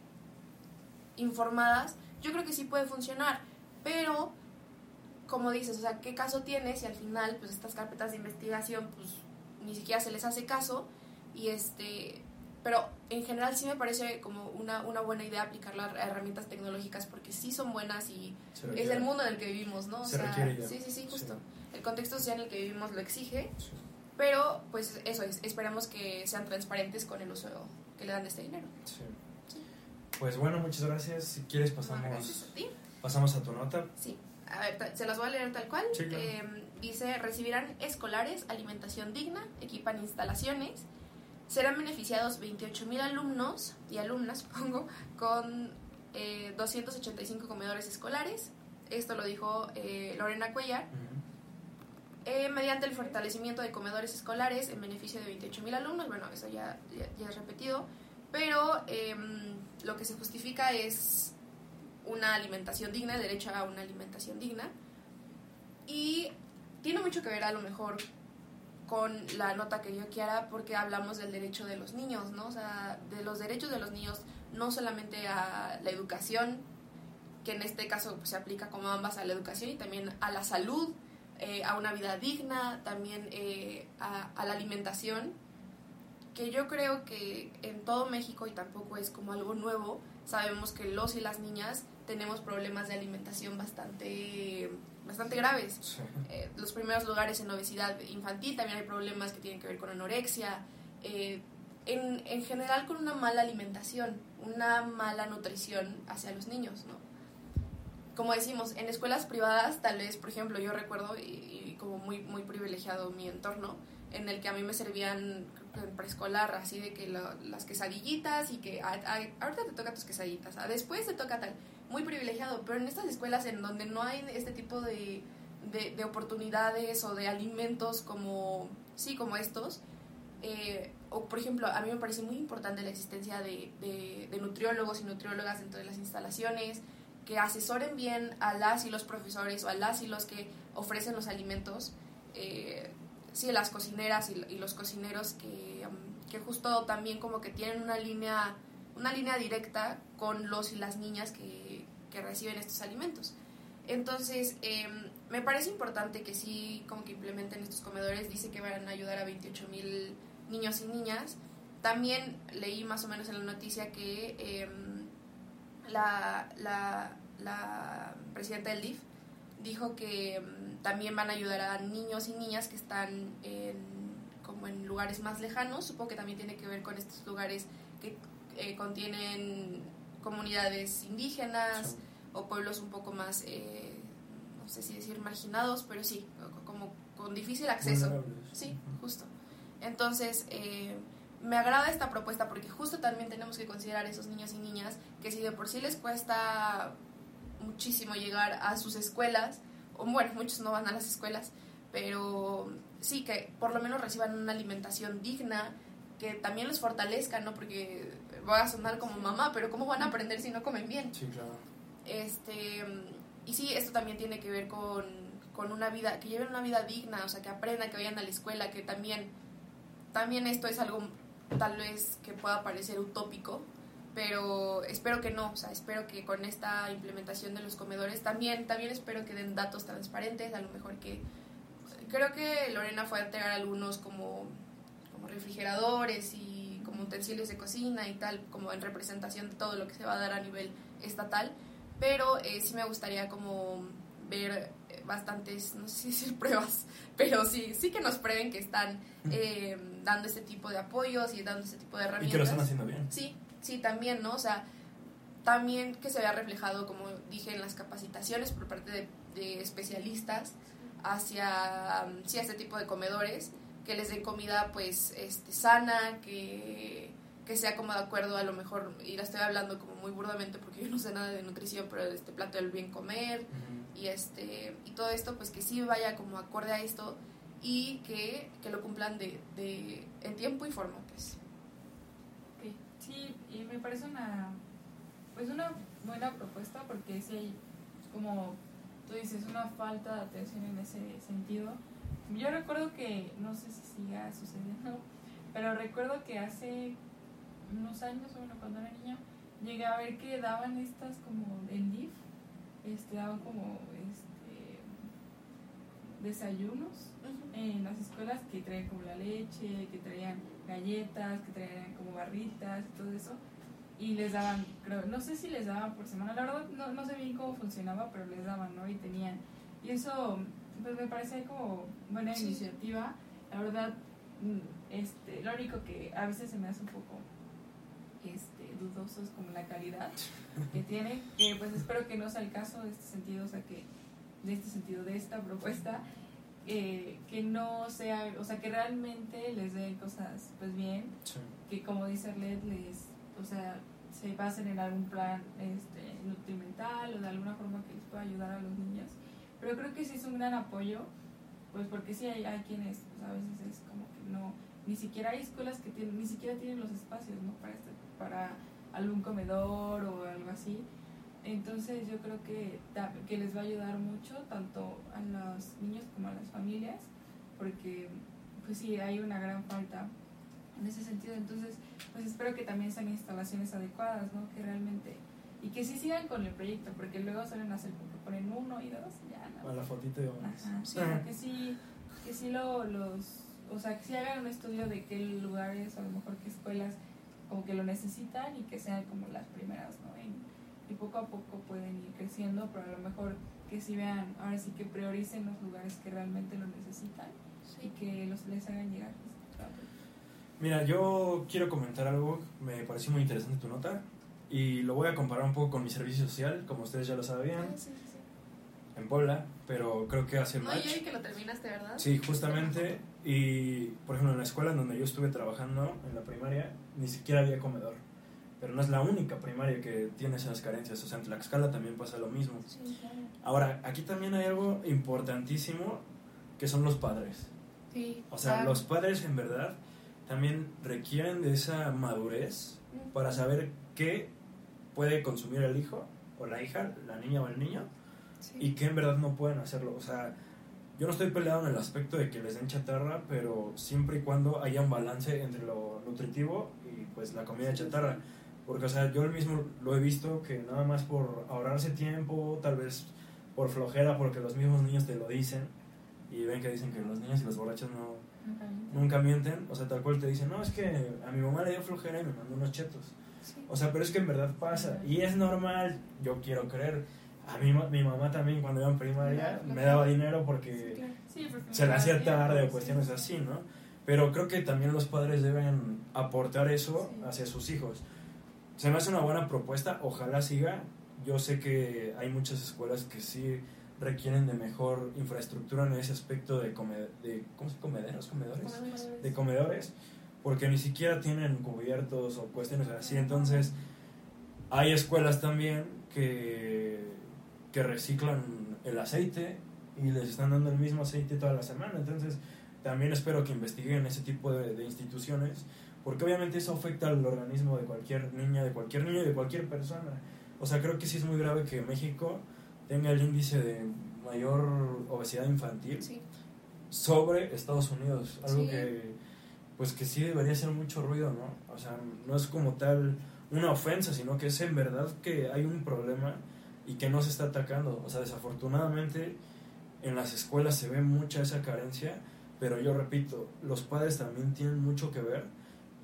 informadas, yo creo que sí puede funcionar, pero como dices, o sea, ¿qué caso tiene si al final pues estas carpetas de investigación pues ni siquiera se les hace caso y este pero en general sí me parece como una, una buena idea aplicar las herramientas tecnológicas porque sí son buenas y es el mundo en el que vivimos, ¿no? O Se sea, requiere ya. sí, sí, sí, justo. Sí. Contexto social en el que vivimos lo exige, pero pues eso es, esperamos que sean transparentes con el uso que le dan de este dinero. Sí. Sí. Pues bueno, muchas gracias. Si quieres pasamos, a ti. pasamos a tu nota. Sí, a ver, se las voy a leer tal cual. Sí, claro. Eh, dice, recibirán escolares alimentación digna, equipan instalaciones, serán beneficiados 28 mil alumnos y alumnas, supongo, con eh, 285 comedores escolares. Esto lo dijo eh, Lorena Cuellar. Eh, mediante el fortalecimiento de comedores escolares en beneficio de 28.000 alumnos, bueno, eso ya, ya, ya es repetido, pero em, lo que se justifica es una alimentación digna, el derecho a una alimentación digna, y tiene mucho que ver a lo mejor con la nota que dio Kiara porque hablamos del derecho de los niños, ¿no? O sea, de los derechos de los niños, no solamente a la educación, que en este caso pues, se aplica como ambas a la educación y también a la salud, eh, a una vida digna, también eh, a, a la alimentación, que yo creo que en todo México, y tampoco es como algo nuevo, sabemos que los y las niñas tenemos problemas de alimentación bastante, bastante graves. Sí. Eh, los primeros lugares en obesidad infantil, también hay problemas que tienen que ver con anorexia, en, en general con una mala alimentación, una mala nutrición hacia los niños, ¿no? Como decimos, en escuelas privadas, tal vez, por ejemplo, yo recuerdo, y, como muy, muy privilegiado mi entorno, en el que a mí me servían preescolar, así de que lo- las quesadillitas y que a- a- ahorita te toca tus quesadillitas, a después te toca tal, muy privilegiado, pero en estas escuelas en donde no hay este tipo de, de, de oportunidades o de alimentos como, sí, como estos, eh, o por ejemplo, a mí me parece muy importante la existencia de, de nutriólogos y nutriólogas dentro de las instalaciones, que asesoren bien a las y los profesores o a las y los que ofrecen los alimentos. Eh, sí, las cocineras y, y los cocineros que, um, que justo también como que tienen una línea, una línea directa con los y las niñas que, que reciben estos alimentos. Entonces, eh, me parece importante que sí, como que implementen estos comedores. Dice que van a ayudar a 28 mil niños y niñas. También leí más o menos en la noticia que eh, la, la, la, presidenta del DIF dijo que um, también van a ayudar a niños y niñas que están en, como en lugares más lejanos. Supongo que también tiene que ver con estos lugares que eh, contienen comunidades indígenas. Sí o pueblos un poco más, eh, no sé si decir marginados, pero sí, como con difícil acceso. Sí, justo. Entonces, eh, me agrada esta propuesta porque justo también tenemos que considerar a esos niños y niñas que si de por sí les cuesta muchísimo llegar a sus escuelas, o bueno, muchos no van a las escuelas, pero sí que por lo menos reciban una alimentación digna, que también les fortalezca, ¿no? Porque va a sonar como mamá, pero ¿cómo van a aprender si no comen bien? Sí, claro. Este, y sí, esto también tiene que ver con, con una vida, que lleven una vida digna, o sea, que aprendan, que vayan a la escuela, que también, también esto es algo tal vez que pueda parecer utópico, pero espero que no, o sea, espero que con esta implementación de los comedores también, también espero que den datos transparentes, a lo mejor que, creo que Lorena fue a entregar algunos como, como refrigeradores y como utensilios de cocina y tal, como en representación de todo lo que se va a dar a nivel estatal, pero eh, sí me gustaría como ver bastantes, no sé si decir pruebas, pero sí, sí que nos prueben que están eh, dando este tipo de apoyos y dando este tipo de herramientas. Y que lo están haciendo bien. Sí, sí, también, ¿no? O sea, también que se vea reflejado, como dije, en las capacitaciones por parte de, de especialistas hacia, sí, este tipo de comedores, que les den comida pues este, sana, que que sea como de acuerdo a lo mejor, y la estoy hablando como muy burdamente porque yo no sé nada de nutrición, pero este plato del bien comer y este y todo esto, pues que sí vaya como acorde a esto y que, que lo cumplan de, de, en tiempo y forma, pues. Sí, y me parece una, pues una buena propuesta porque si hay, como tú dices, una falta de atención en ese sentido. Yo recuerdo que, no sé si siga sucediendo, pero recuerdo que hace unos años, bueno, cuando era niña, llegué a ver que daban estas como en DIF, este, daban como este, desayunos en las escuelas que traían como la leche, que traían galletas, que traían como barritas todo eso. Y les daban, creo, no sé si les daban por semana, la verdad no, no sé bien cómo funcionaba, pero les daban, ¿no? Y tenían. Y eso, pues me parece como buena sí. iniciativa. La verdad, este, lo único que a veces se me hace un poco este, dudosos como la calidad que tiene, que pues espero que no sea el caso de este sentido, o sea que de este sentido de esta propuesta, eh, que no sea, o sea que realmente les den cosas pues bien, Sí. que como dice Arlet, les, o sea, se basen en algún plan este, nutrimental o de alguna forma que les pueda ayudar a los niños. Pero creo que sí es un gran apoyo, pues porque sí hay, hay quienes pues, a veces es como que no, ni siquiera hay escuelas que tienen, ni siquiera tienen los espacios, ¿no? Para este, para algún comedor o algo así. Entonces yo creo que, que les va a ayudar mucho tanto a los niños como a las familias, porque pues sí, hay una gran falta en ese sentido. Entonces, pues espero que también sean instalaciones adecuadas, ¿no? Que realmente... Y que sí sigan con el proyecto, porque luego suelen hacer como que ponen uno y dos, ya no. A la fotito de Ajá, sí, que sí, que sí lo, los... O sea, que sí hagan un estudio de qué lugares, o a lo mejor qué escuelas como que lo necesitan y que sean como las primeras, ¿no? Y, y poco a poco pueden ir creciendo, pero a lo mejor que sí vean, ahora sí que prioricen los lugares que realmente lo necesitan Sí. y que los les hagan llegar. Mira, yo quiero comentar algo, me pareció muy interesante tu nota y lo voy a comparar un poco con mi servicio social, como ustedes ya lo sabían, Ah, sí, sí, sí. en Puebla, pero creo que hace No, match. yo vi que lo terminaste, ¿verdad? Sí, justamente. Y, por ejemplo, en la escuela en donde yo estuve trabajando, en la primaria, ni siquiera había comedor. Pero no es la única primaria que tiene esas carencias. O sea, en Tlaxcala también pasa lo mismo. Sí, claro. Ahora, aquí también hay algo importantísimo que son los padres. Sí, O sea, claro. los padres en verdad también requieren de esa madurez para saber qué puede consumir el hijo o la hija, la niña o el niño, Sí. y que en verdad no pueden hacerlo. O sea, yo no estoy peleado en el aspecto de que les den chatarra, pero siempre y cuando haya un balance entre lo nutritivo y pues la comida chatarra. Porque, o sea, yo mismo lo he visto que nada más por ahorrarse tiempo, tal vez por flojera, porque los mismos niños te lo dicen y ven que dicen que los niños y los borrachos no, nunca mienten. O sea, tal cual te dicen, no, es que a mi mamá le dio flojera y me mandó unos chetos. O sea, pero es que en verdad pasa. Y es normal, yo quiero creer. A mí, mi mamá también cuando iba en primaria me daba dinero porque se le hacía tarde o cuestiones así, ¿no? Pero creo que también los padres deben aportar eso hacia sus hijos. Se me hace una buena propuesta, ojalá siga. Yo sé que hay muchas escuelas que sí requieren de mejor infraestructura en ese aspecto de, de ¿cómo se comederos? ¿Comedores? De comedores, porque ni siquiera tienen cubiertos o cuestiones así. Entonces, hay escuelas también que, que reciclan el aceite y les están dando el mismo aceite toda la semana. Entonces, también espero que investiguen ese tipo de, de instituciones, porque obviamente eso afecta al organismo de cualquier niña, de cualquier niño y de cualquier persona. O sea, creo que sí es muy grave que México tenga el índice de mayor obesidad infantil sobre Estados Unidos, algo que pues que sí debería ser mucho ruido, ¿no? O sea, no es como tal una ofensa, sino que es en verdad que hay un problema y que no se está atacando. O sea, desafortunadamente en las escuelas se ve mucha esa carencia, pero yo repito, los padres también tienen mucho que ver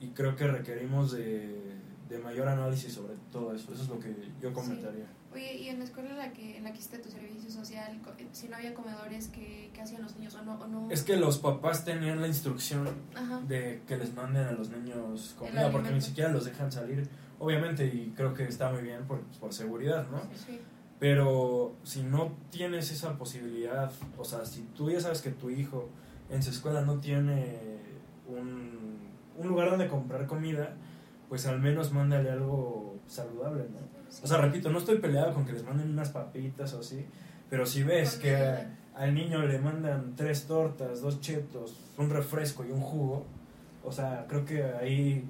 y creo que requerimos de, de mayor análisis sobre todo eso. Eso es lo que yo comentaría. Oye, y en la escuela en la que, en la que hiciste tu servicio social, eh, si no había comedores, ¿qué, qué hacían los niños o no, o no? Es que los papás tenían la instrucción de que les manden a los niños comida, porque ni siquiera los dejan salir, obviamente, y creo que está muy bien por, por seguridad, ¿no? Sí. Pero si no tienes esa posibilidad, o sea, si tú ya sabes que tu hijo en su escuela no tiene un, un lugar donde comprar comida, pues al menos mándale algo saludable, ¿no? O sea, repito, no estoy peleado con que les manden unas papitas o así, pero si ves que al niño le mandan tres tortas, dos chetos, un refresco y un jugo, o sea, creo que ahí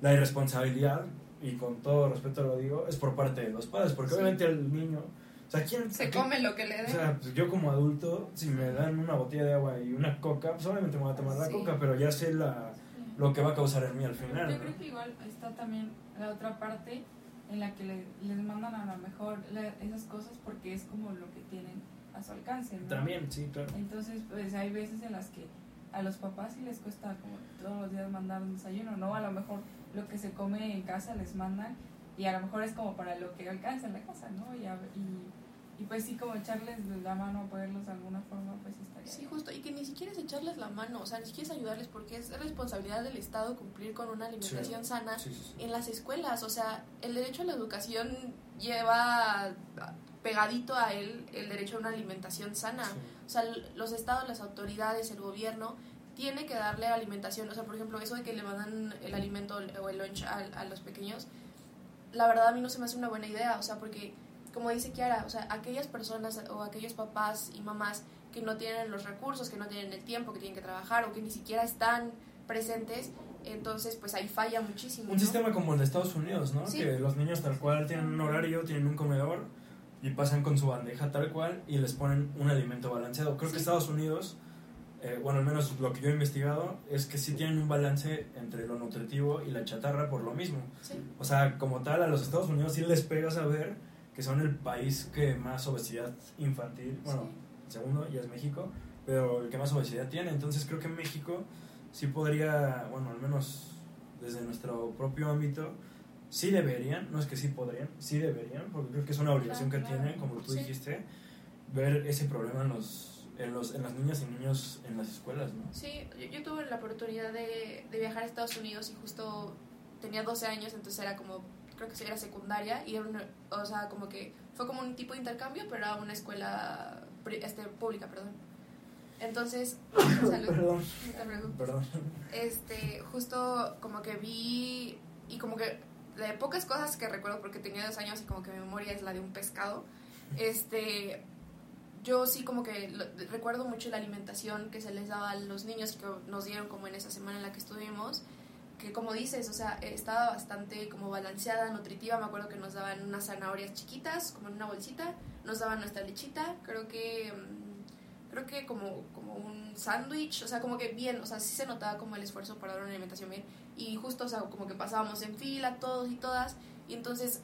la irresponsabilidad, y con todo respeto lo digo, es por parte de los padres, porque obviamente el niño... Sea, ¿quién, se come lo que le den. O sea, pues yo como adulto, si me dan una botella de agua y una coca, pues obviamente me voy a tomar la coca, pero ya sé la, lo que va a causar en mí al final. Yo creo que igual está también la otra parte en la que les mandan a lo mejor esas cosas porque es como lo que tienen a su alcance. También, sí, claro. Entonces, pues hay veces en las que a los papás sí les cuesta como todos los días mandar un desayuno, ¿no? A lo mejor lo que se come en casa les mandan y a lo mejor es como para lo que alcanza en la casa, ¿no? Y, y y pues sí, como echarles la mano, apoyarlos de alguna forma, pues estaría. Sí, justo, y que ni siquiera es echarles la mano, o sea, ni siquiera es ayudarles porque es responsabilidad del Estado cumplir con una alimentación sana en las escuelas, o sea, el derecho a la educación lleva pegadito a él el derecho a una alimentación sana, o sea, los estados, las autoridades, el gobierno tiene que darle alimentación, o sea, por ejemplo, eso de que le mandan el alimento o el lunch a, a los pequeños, la verdad a mí no se me hace una buena idea, o sea, porque como dice Kiara, o sea, aquellas personas o aquellos papás y mamás que no tienen los recursos, que no tienen el tiempo, que tienen que trabajar o que ni siquiera están presentes, entonces pues ahí falla muchísimo. Un sistema como el de Estados Unidos, ¿no? Que los niños tal cual tienen un horario, tienen un comedor y pasan con su bandeja tal cual y les ponen un alimento balanceado. Creo que Estados Unidos, eh, bueno, al menos lo que yo he investigado, es que sí tienen un balance entre lo nutritivo y la chatarra por lo mismo. O sea, como tal, a los Estados Unidos sí les pega saber que son el país que más obesidad infantil, bueno, el segundo ya es México, pero el que más obesidad tiene. Entonces creo que México sí podría, bueno, al menos desde nuestro propio ámbito, sí deberían, no es que sí podrían, sí deberían, porque creo que es una obligación que tienen, como tú dijiste, ver ese problema en los, en los en las niñas y niños en las escuelas, ¿no? Sí, yo, tuve la oportunidad de, de, viajar a Estados Unidos y justo tenía 12 años, entonces era como creo que era secundaria, y era o sea, como que fue como un tipo de intercambio, pero era una escuela este, pública, perdón. Entonces, perdón. perdón. Este, justo como que vi, y como que de pocas cosas que recuerdo, porque tenía dos años y como que mi memoria es la de un pescado, este, yo sí como que recuerdo mucho la alimentación que se les daba a los niños que nos dieron como en esa semana en la que estuvimos que como dices, o sea, estaba bastante como balanceada, nutritiva. Me acuerdo que nos daban unas zanahorias chiquitas, como en una bolsita, nos daban nuestra lechita. Creo que mm, creo que como, como un sándwich, o sea, como que bien, o sea, sí se notaba como el esfuerzo para dar una alimentación bien. Y justo, o sea, como que pasábamos en fila todos y todas. Y entonces,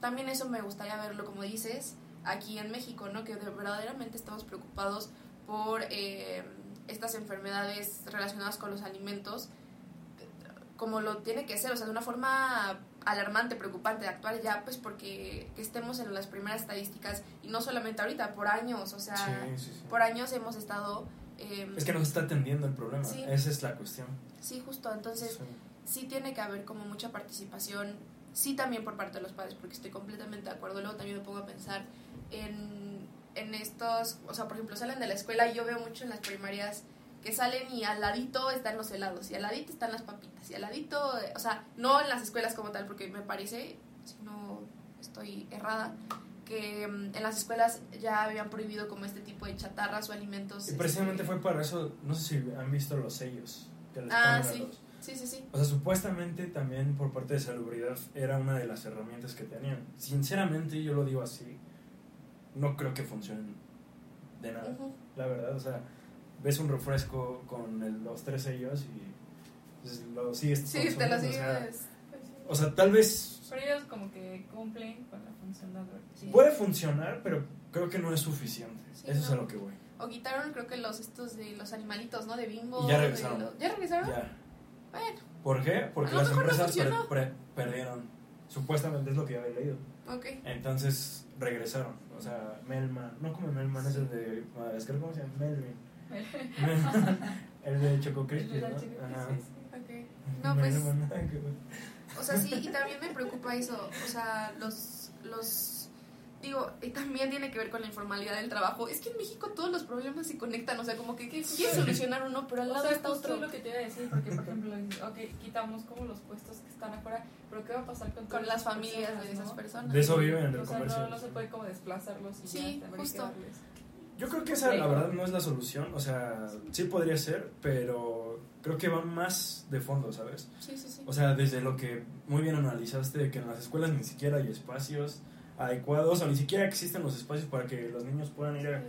también eso me gustaría verlo, como dices, aquí en México, ¿no? Que verdaderamente estamos preocupados por eh, estas enfermedades relacionadas con los alimentos, como lo tiene que ser, o sea, de una forma alarmante, preocupante de actuar ya, pues porque que estemos en las primeras estadísticas y no solamente ahorita, por años, o sea, Sí, sí, sí. por años hemos estado... eh, Es que no se está atendiendo el problema, esa es la cuestión. Sí, justo, entonces Sí. sí tiene que haber como mucha participación, sí también por parte de los padres, porque estoy completamente de acuerdo. Luego también me pongo a pensar en, en estos, o sea, por ejemplo, salen de la escuela y yo veo mucho en las primarias que salen y al ladito están los helados, y al ladito están las papitas, y al ladito, eh, o sea, no en las escuelas como tal, porque me parece, si no estoy errada, que mm, en las escuelas ya habían prohibido como este tipo de chatarras o alimentos. Y precisamente este, fue para eso, no sé si han visto los sellos que les Ah, ponen a sí. los- Sí, sí, sí. O sea, supuestamente también por parte de salubridad era una de las herramientas que tenían. Sinceramente, yo lo digo así, no creo que funcionen de nada, la verdad. O sea, ves un refresco con el- los tres sellos y pues, lo sigues Sí, te lo consumiendo, o sea, sigues. Pues sí. O sea, tal vez Pero ellos como que cumplen con la función de advertir. puede funcionar, pero creo que no es suficiente. Sí, Eso es no. a lo que voy. O quitaron, creo que los estos de los animalitos, ¿no? De bimbo. Y ya regresaron. los- ¿Ya regresaron? Ya. Bueno, ¿Por qué? Porque las mejor no empresas per- pre- perdieron. Supuestamente es lo que yo había leído. ok. Entonces regresaron. O sea, Melman. No como Melman, es el de Madagascar. ¿Cómo se llama? Melvin. El de Choco Crispy, ¿no? Ajá. Ok. No, pues, o sea, sí, y también me preocupa eso. O sea, los, los, digo, y también tiene que ver con la informalidad del trabajo. Es que en México todos los problemas se conectan, o sea, como que, que quiere solucionar uno, pero al O lado sea, está otro. lo que te iba a decir, porque por ejemplo, dices, ok, quitamos como los puestos que están afuera, pero ¿qué va a pasar con, Con las familias personas, de esas no? personas. De eso viven del O sea, comercio. no, no se puede como desplazarlos y Sí, ya, justo. Yo creo que esa, la verdad, no es la solución. O sea, sí podría ser, pero creo que va más de fondo, ¿sabes? Sí, sí, sí. O sea, desde lo que muy bien analizaste, de que en las escuelas ni siquiera hay espacios adecuados, o ni siquiera existen los espacios para que los niños puedan ir a,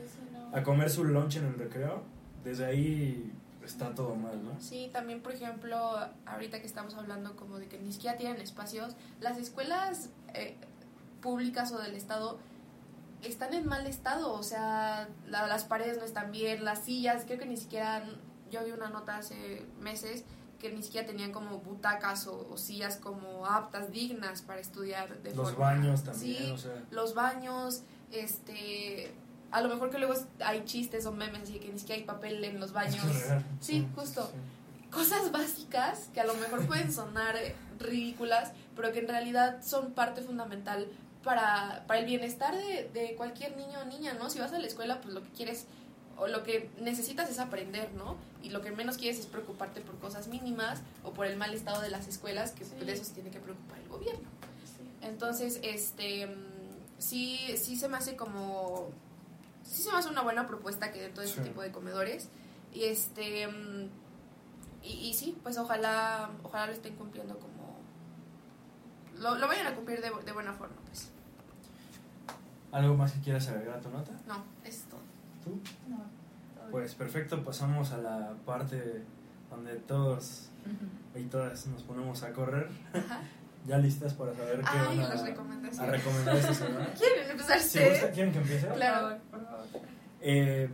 a comer su lunch en el recreo, desde ahí está todo mal, ¿no? Sí, también por ejemplo, ahorita que estamos hablando como de que ni siquiera tienen espacios, las escuelas eh, públicas o del Estado están en mal estado, o sea, la- las paredes no están bien, las sillas, creo que ni siquiera, yo vi una nota hace meses que ni siquiera tenían como butacas o, o sillas como aptas, dignas para estudiar. De Los forma- baños también, Sí, o sea. los baños, este, a lo mejor que luego hay chistes o memes así que ni siquiera hay papel en los baños. Sí, justo. Cosas básicas que a lo mejor pueden sonar ridículas, pero que en realidad son parte fundamental para, para el bienestar de, de cualquier niño o niña, ¿no? Si vas a la escuela, pues lo que quieres o lo que necesitas es aprender, ¿no? Y lo que menos quieres es preocuparte por cosas mínimas o por el mal estado de las escuelas, que Sí. de eso se tiene que preocupar el gobierno. Sí. Entonces, este, mm, sí, sí se me hace como, sí se me hace una buena propuesta que den todo este Sí. tipo de comedores. Y este, mm, y, y sí, pues ojalá, ojalá lo estén cumpliendo como, lo, lo vayan a cumplir de, de buena forma, pues. ¿Algo más que quieras agregar a tu nota? No, es todo. ¿Tú? No, todo Pues perfecto, pasamos a la parte donde todos bien. y todas nos ponemos a correr. Ajá. ¿Ya listas para saber qué Ay, van las a, a recomendaciones. recomendar esta semana? ¿Quieren empezar gusta, ustedes? ¿Quieren que empiece? Claro. Por favor. Eh,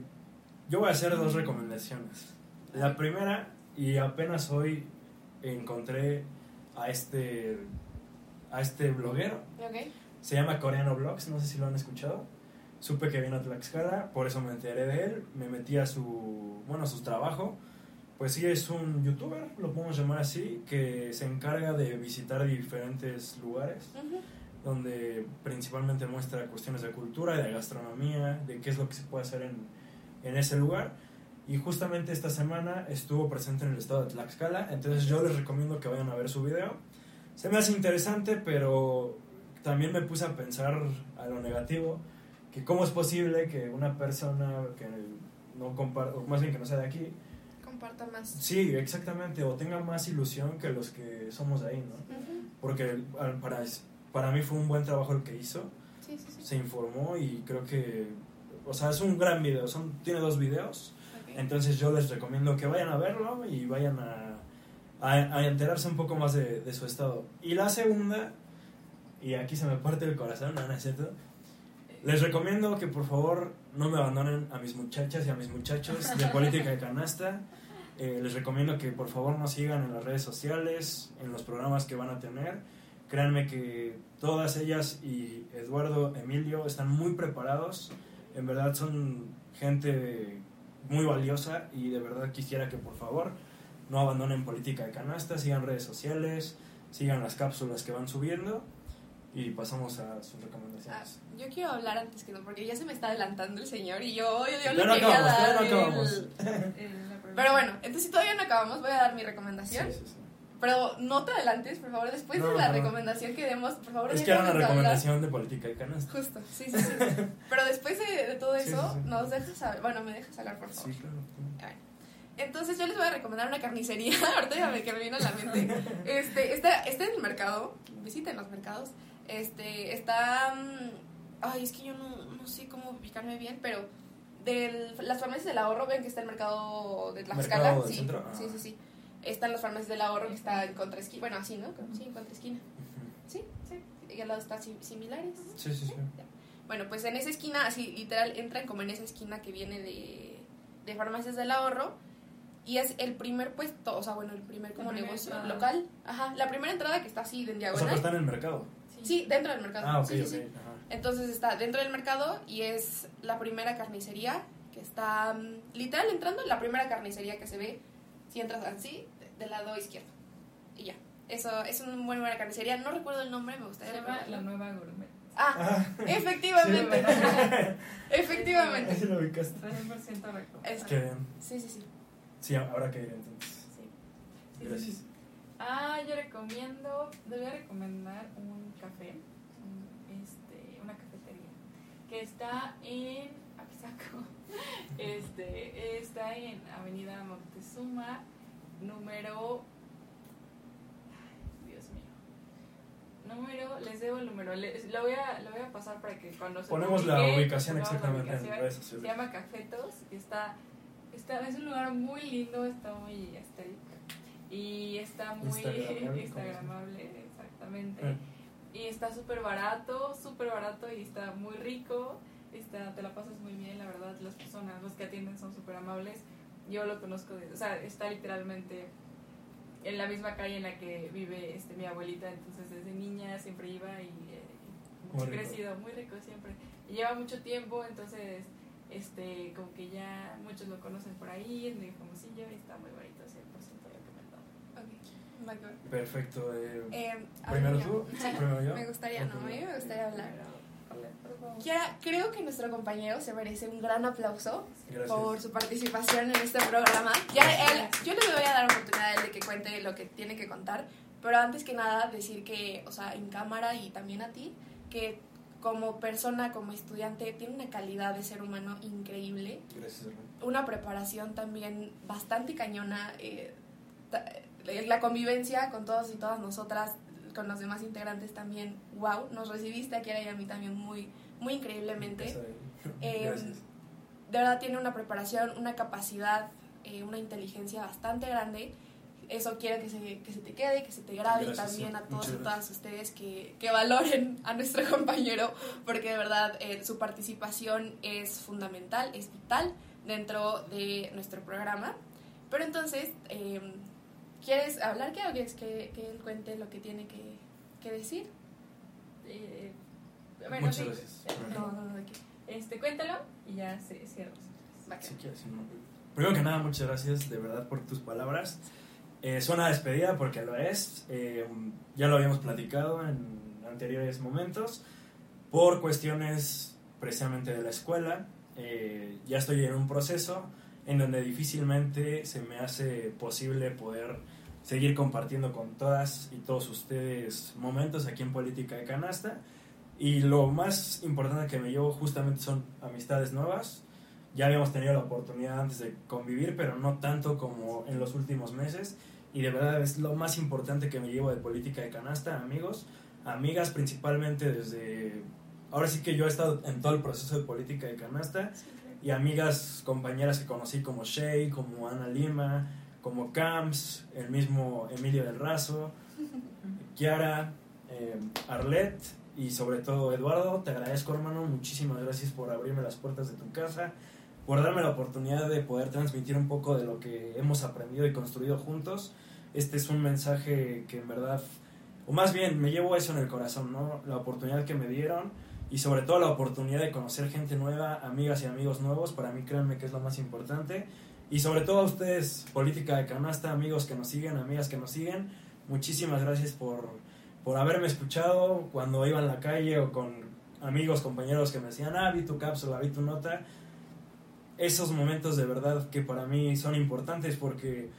yo voy a hacer dos recomendaciones. La primera, y apenas hoy encontré a este, a este bloguero, Ok. se llama Coreano Vlogs, no sé si lo han escuchado. Supe que vino a Tlaxcala, por eso me enteré de él, me metí a su, bueno, a su trabajo. Pues sí, es un youtuber, lo podemos llamar así, que se encarga de visitar diferentes lugares Ujú. donde principalmente muestra cuestiones de cultura, de gastronomía, de qué es lo que se puede hacer en, en ese lugar. Y justamente esta semana estuvo presente en el estado de Tlaxcala, entonces yo les recomiendo que vayan a ver su video. Se me hace interesante, pero también me puse a pensar a lo negativo, que cómo es posible que una persona que no comparte, o más bien que no sea de aquí, Comparta más. sí, exactamente, o tenga más ilusión que los que somos de ahí, ¿no? Ujú. Porque al- para, para mí fue un buen trabajo el que hizo Sí, sí, sí. se informó y creo que o sea, es un gran video, son, tiene dos videos, Ok. entonces yo les recomiendo que vayan a verlo y vayan a, a, a enterarse un poco más de, de su estado. Y la segunda, y aquí se me parte el corazón, no, es cierto, les recomiendo que por favor no me abandonen a mis muchachas y a mis muchachos de política de canasta. Eh, les recomiendo que por favor nos sigan en las redes sociales, en los programas que van a tener. Créanme que todas ellas y Eduardo, Emilio están muy preparados. En verdad son gente muy valiosa y de verdad quisiera que por favor no abandonen política de canasta, sigan redes sociales, sigan las cápsulas que van subiendo y pasamos a sus Ah, recomendaciones. yo quiero hablar antes que no, porque ya se me está adelantando el señor y yo, yo, yo no acabamos, dar no el- acabamos. La pregunta. Pero bueno, entonces si todavía no acabamos, voy a dar mi recomendación. Sí, sí, sí. Pero no te adelantes, por favor, después No, de la no. recomendación que demos, por favor, Es que era una hablar. recomendación de política de canasta. Justo, sí, sí, sí. Pero después de, de todo eso, nos dejas hablar. Bueno, me dejas hablar, por favor. Sí, claro. Entonces yo les voy a recomendar una carnicería, ahorita ya me, vino a la mente. Este, está, está en el mercado, visiten los mercados. Este, está, mm, ay, es que yo no, no sé cómo ubicarme bien, pero de las farmacias del ahorro, ven que está el mercado de Tlaxcala. ¿Mercado sí, centro? Ah. sí, sí, sí. Están las farmacias del ahorro que está en contraesquina, bueno, así, ¿no? Sí, en contraesquina. Sí, sí. Y al lado está sim- similares. Sí, sí, sí. Bueno, pues en esa esquina, así literal, entran como en esa esquina que viene de, de farmacias del ahorro. Y es el primer puesto, o sea, bueno, el primer como negocio entrada. local. Ajá, la primera entrada que está así de en O sea, diagonal. pero está en el mercado. Sí, dentro del mercado. Ah, ok, sí, sí, ok. sí. ajá. Entonces está dentro del mercado y es la primera carnicería que está mm, literal entrando, la primera carnicería que se ve si entras así, de- del lado izquierdo. Y ya. Eso es una muy buena carnicería. No recuerdo el nombre, me Se gustaría llama recordarlo. La Nueva Gourmet. Ah, Ah, efectivamente. sí, efectivamente. Así lo ubicaste. 100% recomendado. Es- bien. Sí, sí, sí. Sí, habrá que ir entonces. Sí. Sí, Gracias. Ah, yo recomiendo, debería recomendar un café, un, este, una cafetería, que está en Apizaco. Este, está en Avenida Moctezuma, número. ay, Dios mío. Número, les debo el número, les, lo, voy a, lo voy a pasar para que cuando se Ponemos la ubicación la exactamente en Se llama Cafetos y está, está, es un lugar muy lindo, está muy estético y está muy Instagramable, ¿cómo se instagramable, exactamente. Eh. Y está súper barato, súper barato y está muy rico. Está, te la pasas muy bien, la verdad. Las personas, los que atienden son súper amables. Yo lo conozco, de, o sea, está literalmente en la misma calle en la que vive este, mi abuelita. Entonces, desde niña siempre iba y eh, Muy crecido, muy rico siempre. Y lleva mucho tiempo, entonces, este, como que ya muchos lo conocen por ahí, es muy famosillo y está muy bonito, 100% recomendado. Ok. Perfecto. eh, Eh, Primero tú, primero yo. Me gustaría, no, a mí me gustaría hablar. Kiara, creo que nuestro compañero se merece un gran aplauso Gracias. por su participación en este programa. Ya él, yo le voy a dar oportunidad a él de que cuente lo que tiene que contar, pero antes que nada decir que, o sea, en cámara y también a ti, que como persona, como estudiante, tiene una calidad de ser humano increíble, Gracias, una preparación también bastante cañona, eh, ta- la convivencia con todos y todas nosotras, con los demás integrantes también, wow, nos recibiste aquí y a mí también muy, muy increíblemente. Eh, Eh, Gracias. de verdad tiene una preparación, una capacidad, eh, una inteligencia bastante grande. Eso quiero que se, que se te quede, que se te grabe y Gracias, también sí. a todos y todas ustedes que, que valoren a nuestro compañero, porque de verdad eh, su participación es fundamental, es vital dentro de nuestro programa. Pero entonces, eh, ¿quieres hablar? ¿Qué quieres que, que él cuente lo que tiene que, que decir? Eh, bueno, Muchas sí. gracias. Eh, No, no, no, ¿de qué? Este, cuéntalo y ya se cierro. Si no. Primero que nada, muchas gracias de verdad por tus palabras. Eh, suena despedida porque lo es. Eh, ya lo habíamos platicado en anteriores momentos. Por cuestiones precisamente de la escuela, eh, ya estoy en un proceso en donde difícilmente se me hace posible poder seguir compartiendo con todas y todos ustedes momentos aquí en Política de Canasta. Y lo más importante que me llevo justamente son amistades nuevas. Ya habíamos tenido la oportunidad antes de convivir, pero no tanto como en los últimos meses. Y de verdad es lo más importante que me llevo de política de canasta, amigos, amigas principalmente desde ahora sí que yo he estado en todo el proceso de política de canasta y amigas, compañeras que conocí como Shay, como Ana Lima, como Camps, el mismo Emilio del Razo, Kiara, eh, Arlet y sobre todo Eduardo, te agradezco hermano, muchísimas gracias por abrirme las puertas de tu casa, por darme la oportunidad de poder transmitir un poco de lo que hemos aprendido y construido juntos. Este es un mensaje que en verdad, o más bien me llevo eso en el corazón, ¿no? La oportunidad que me dieron y sobre todo la oportunidad de conocer gente nueva, amigas y amigos nuevos, para mí créanme que es lo más importante. Y sobre todo a ustedes, Política de Canasta, amigos que nos siguen, amigas que nos siguen, muchísimas gracias por, por haberme escuchado cuando iba en la calle o con amigos, compañeros que me decían, ah, vi tu cápsula, vi tu nota. Esos momentos de verdad que para mí son importantes porque,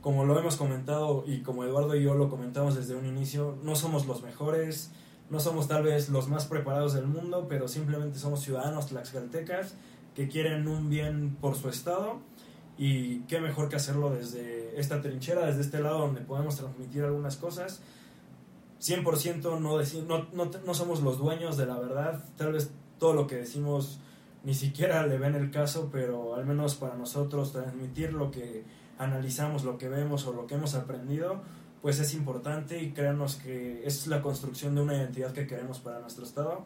como lo hemos comentado y como Eduardo y yo lo comentamos desde un inicio, no somos los mejores, no somos tal vez los más preparados del mundo, pero simplemente somos ciudadanos tlaxcaltecas que quieren un bien por su estado y qué mejor que hacerlo desde esta trinchera, desde este lado donde podemos transmitir algunas cosas. 100% no, no, no, no somos los dueños de la verdad, tal vez todo lo que decimos ni siquiera le ven el caso, pero al menos para nosotros transmitir lo que analizamos, lo que vemos o lo que hemos aprendido, pues es importante y créanos que es la construcción de una identidad que queremos para nuestro estado,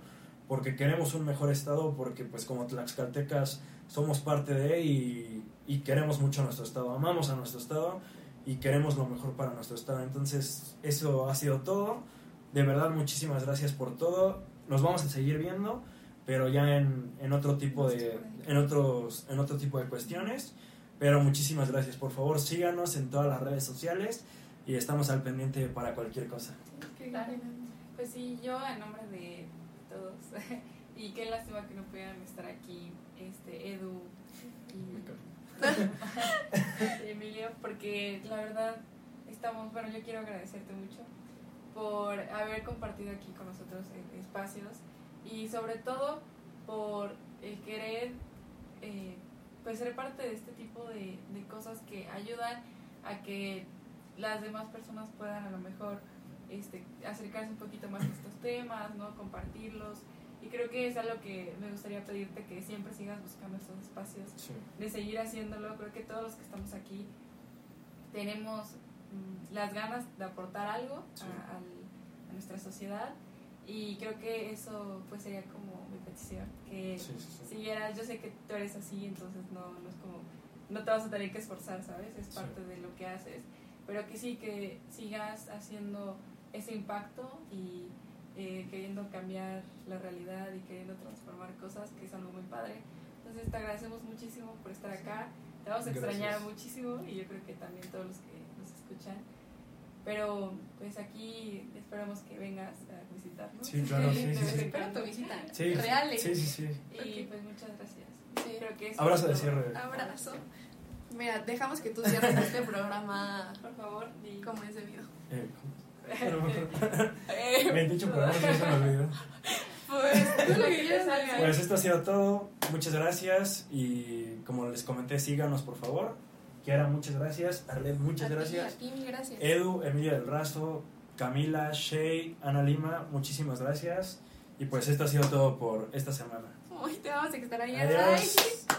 porque queremos un mejor estado, porque pues como tlaxcaltecas somos parte de y, y queremos mucho a nuestro estado, amamos a nuestro estado y queremos lo mejor para nuestro estado. Entonces eso ha sido todo. De verdad muchísimas gracias por todo. Nos vamos a seguir viendo, pero ya en, en otro tipo de en otros en otro tipo de cuestiones. Pero muchísimas gracias. Por favor, síganos en todas las redes sociales y estamos al pendiente para cualquier cosa. Pues sí, yo en nombre de todos, y qué lástima que no pudieran estar aquí este Edu y Emilio, porque la verdad estamos, bueno, yo quiero agradecerte mucho por haber compartido aquí con nosotros espacios y sobre todo por el querer eh, pues ser parte de este tipo de, de cosas que ayudan a que las demás personas puedan a lo mejor este, acercarse un poquito más a estos temas, ¿no? compartirlos. Y creo que es algo que me gustaría pedirte que siempre sigas buscando estos espacios, de seguir haciéndolo. Creo que todos los que estamos aquí tenemos mm, las ganas de aportar algo a, a, nuestra sociedad y creo que eso pues sería como mi petición, que siguieras, yo sé que tú eres así, entonces no, no es como, no te vas a tener que esforzar, ¿sabes? Es parte de lo que haces pero que sí, que sigas haciendo ese impacto y eh, queriendo cambiar la realidad y queriendo transformar cosas, que es algo muy padre. Entonces te agradecemos muchísimo por estar acá, te vamos a extrañar muchísimo y yo creo que también todos los que nos escuchan. Pero pues aquí esperamos que vengas a visitarnos. Sí, claro, sí. sí, Espero tu visita. Sí, Reales. Sí, sí, sí. Y pues muchas gracias. Sí. Creo que Abrazo de cierre. Abrazo. Mira, dejamos que tú cierres este programa. Por favor, di. Como es debido. Eh, me he dicho programa, no se me olvidó. Pues, tú lo que quieras. Pues esto ha sido todo. Muchas gracias. Y como les comenté, síganos por favor. Kiara, muchas gracias. Arlet, muchas A ti, gracias. A ti, gracias. Edu, Emilia del Razo, Camila, Shay, Ana Lima, muchísimas gracias. Y pues esto ha sido todo por esta semana. Uy, te vamos a extrañar. Adiós. Ay.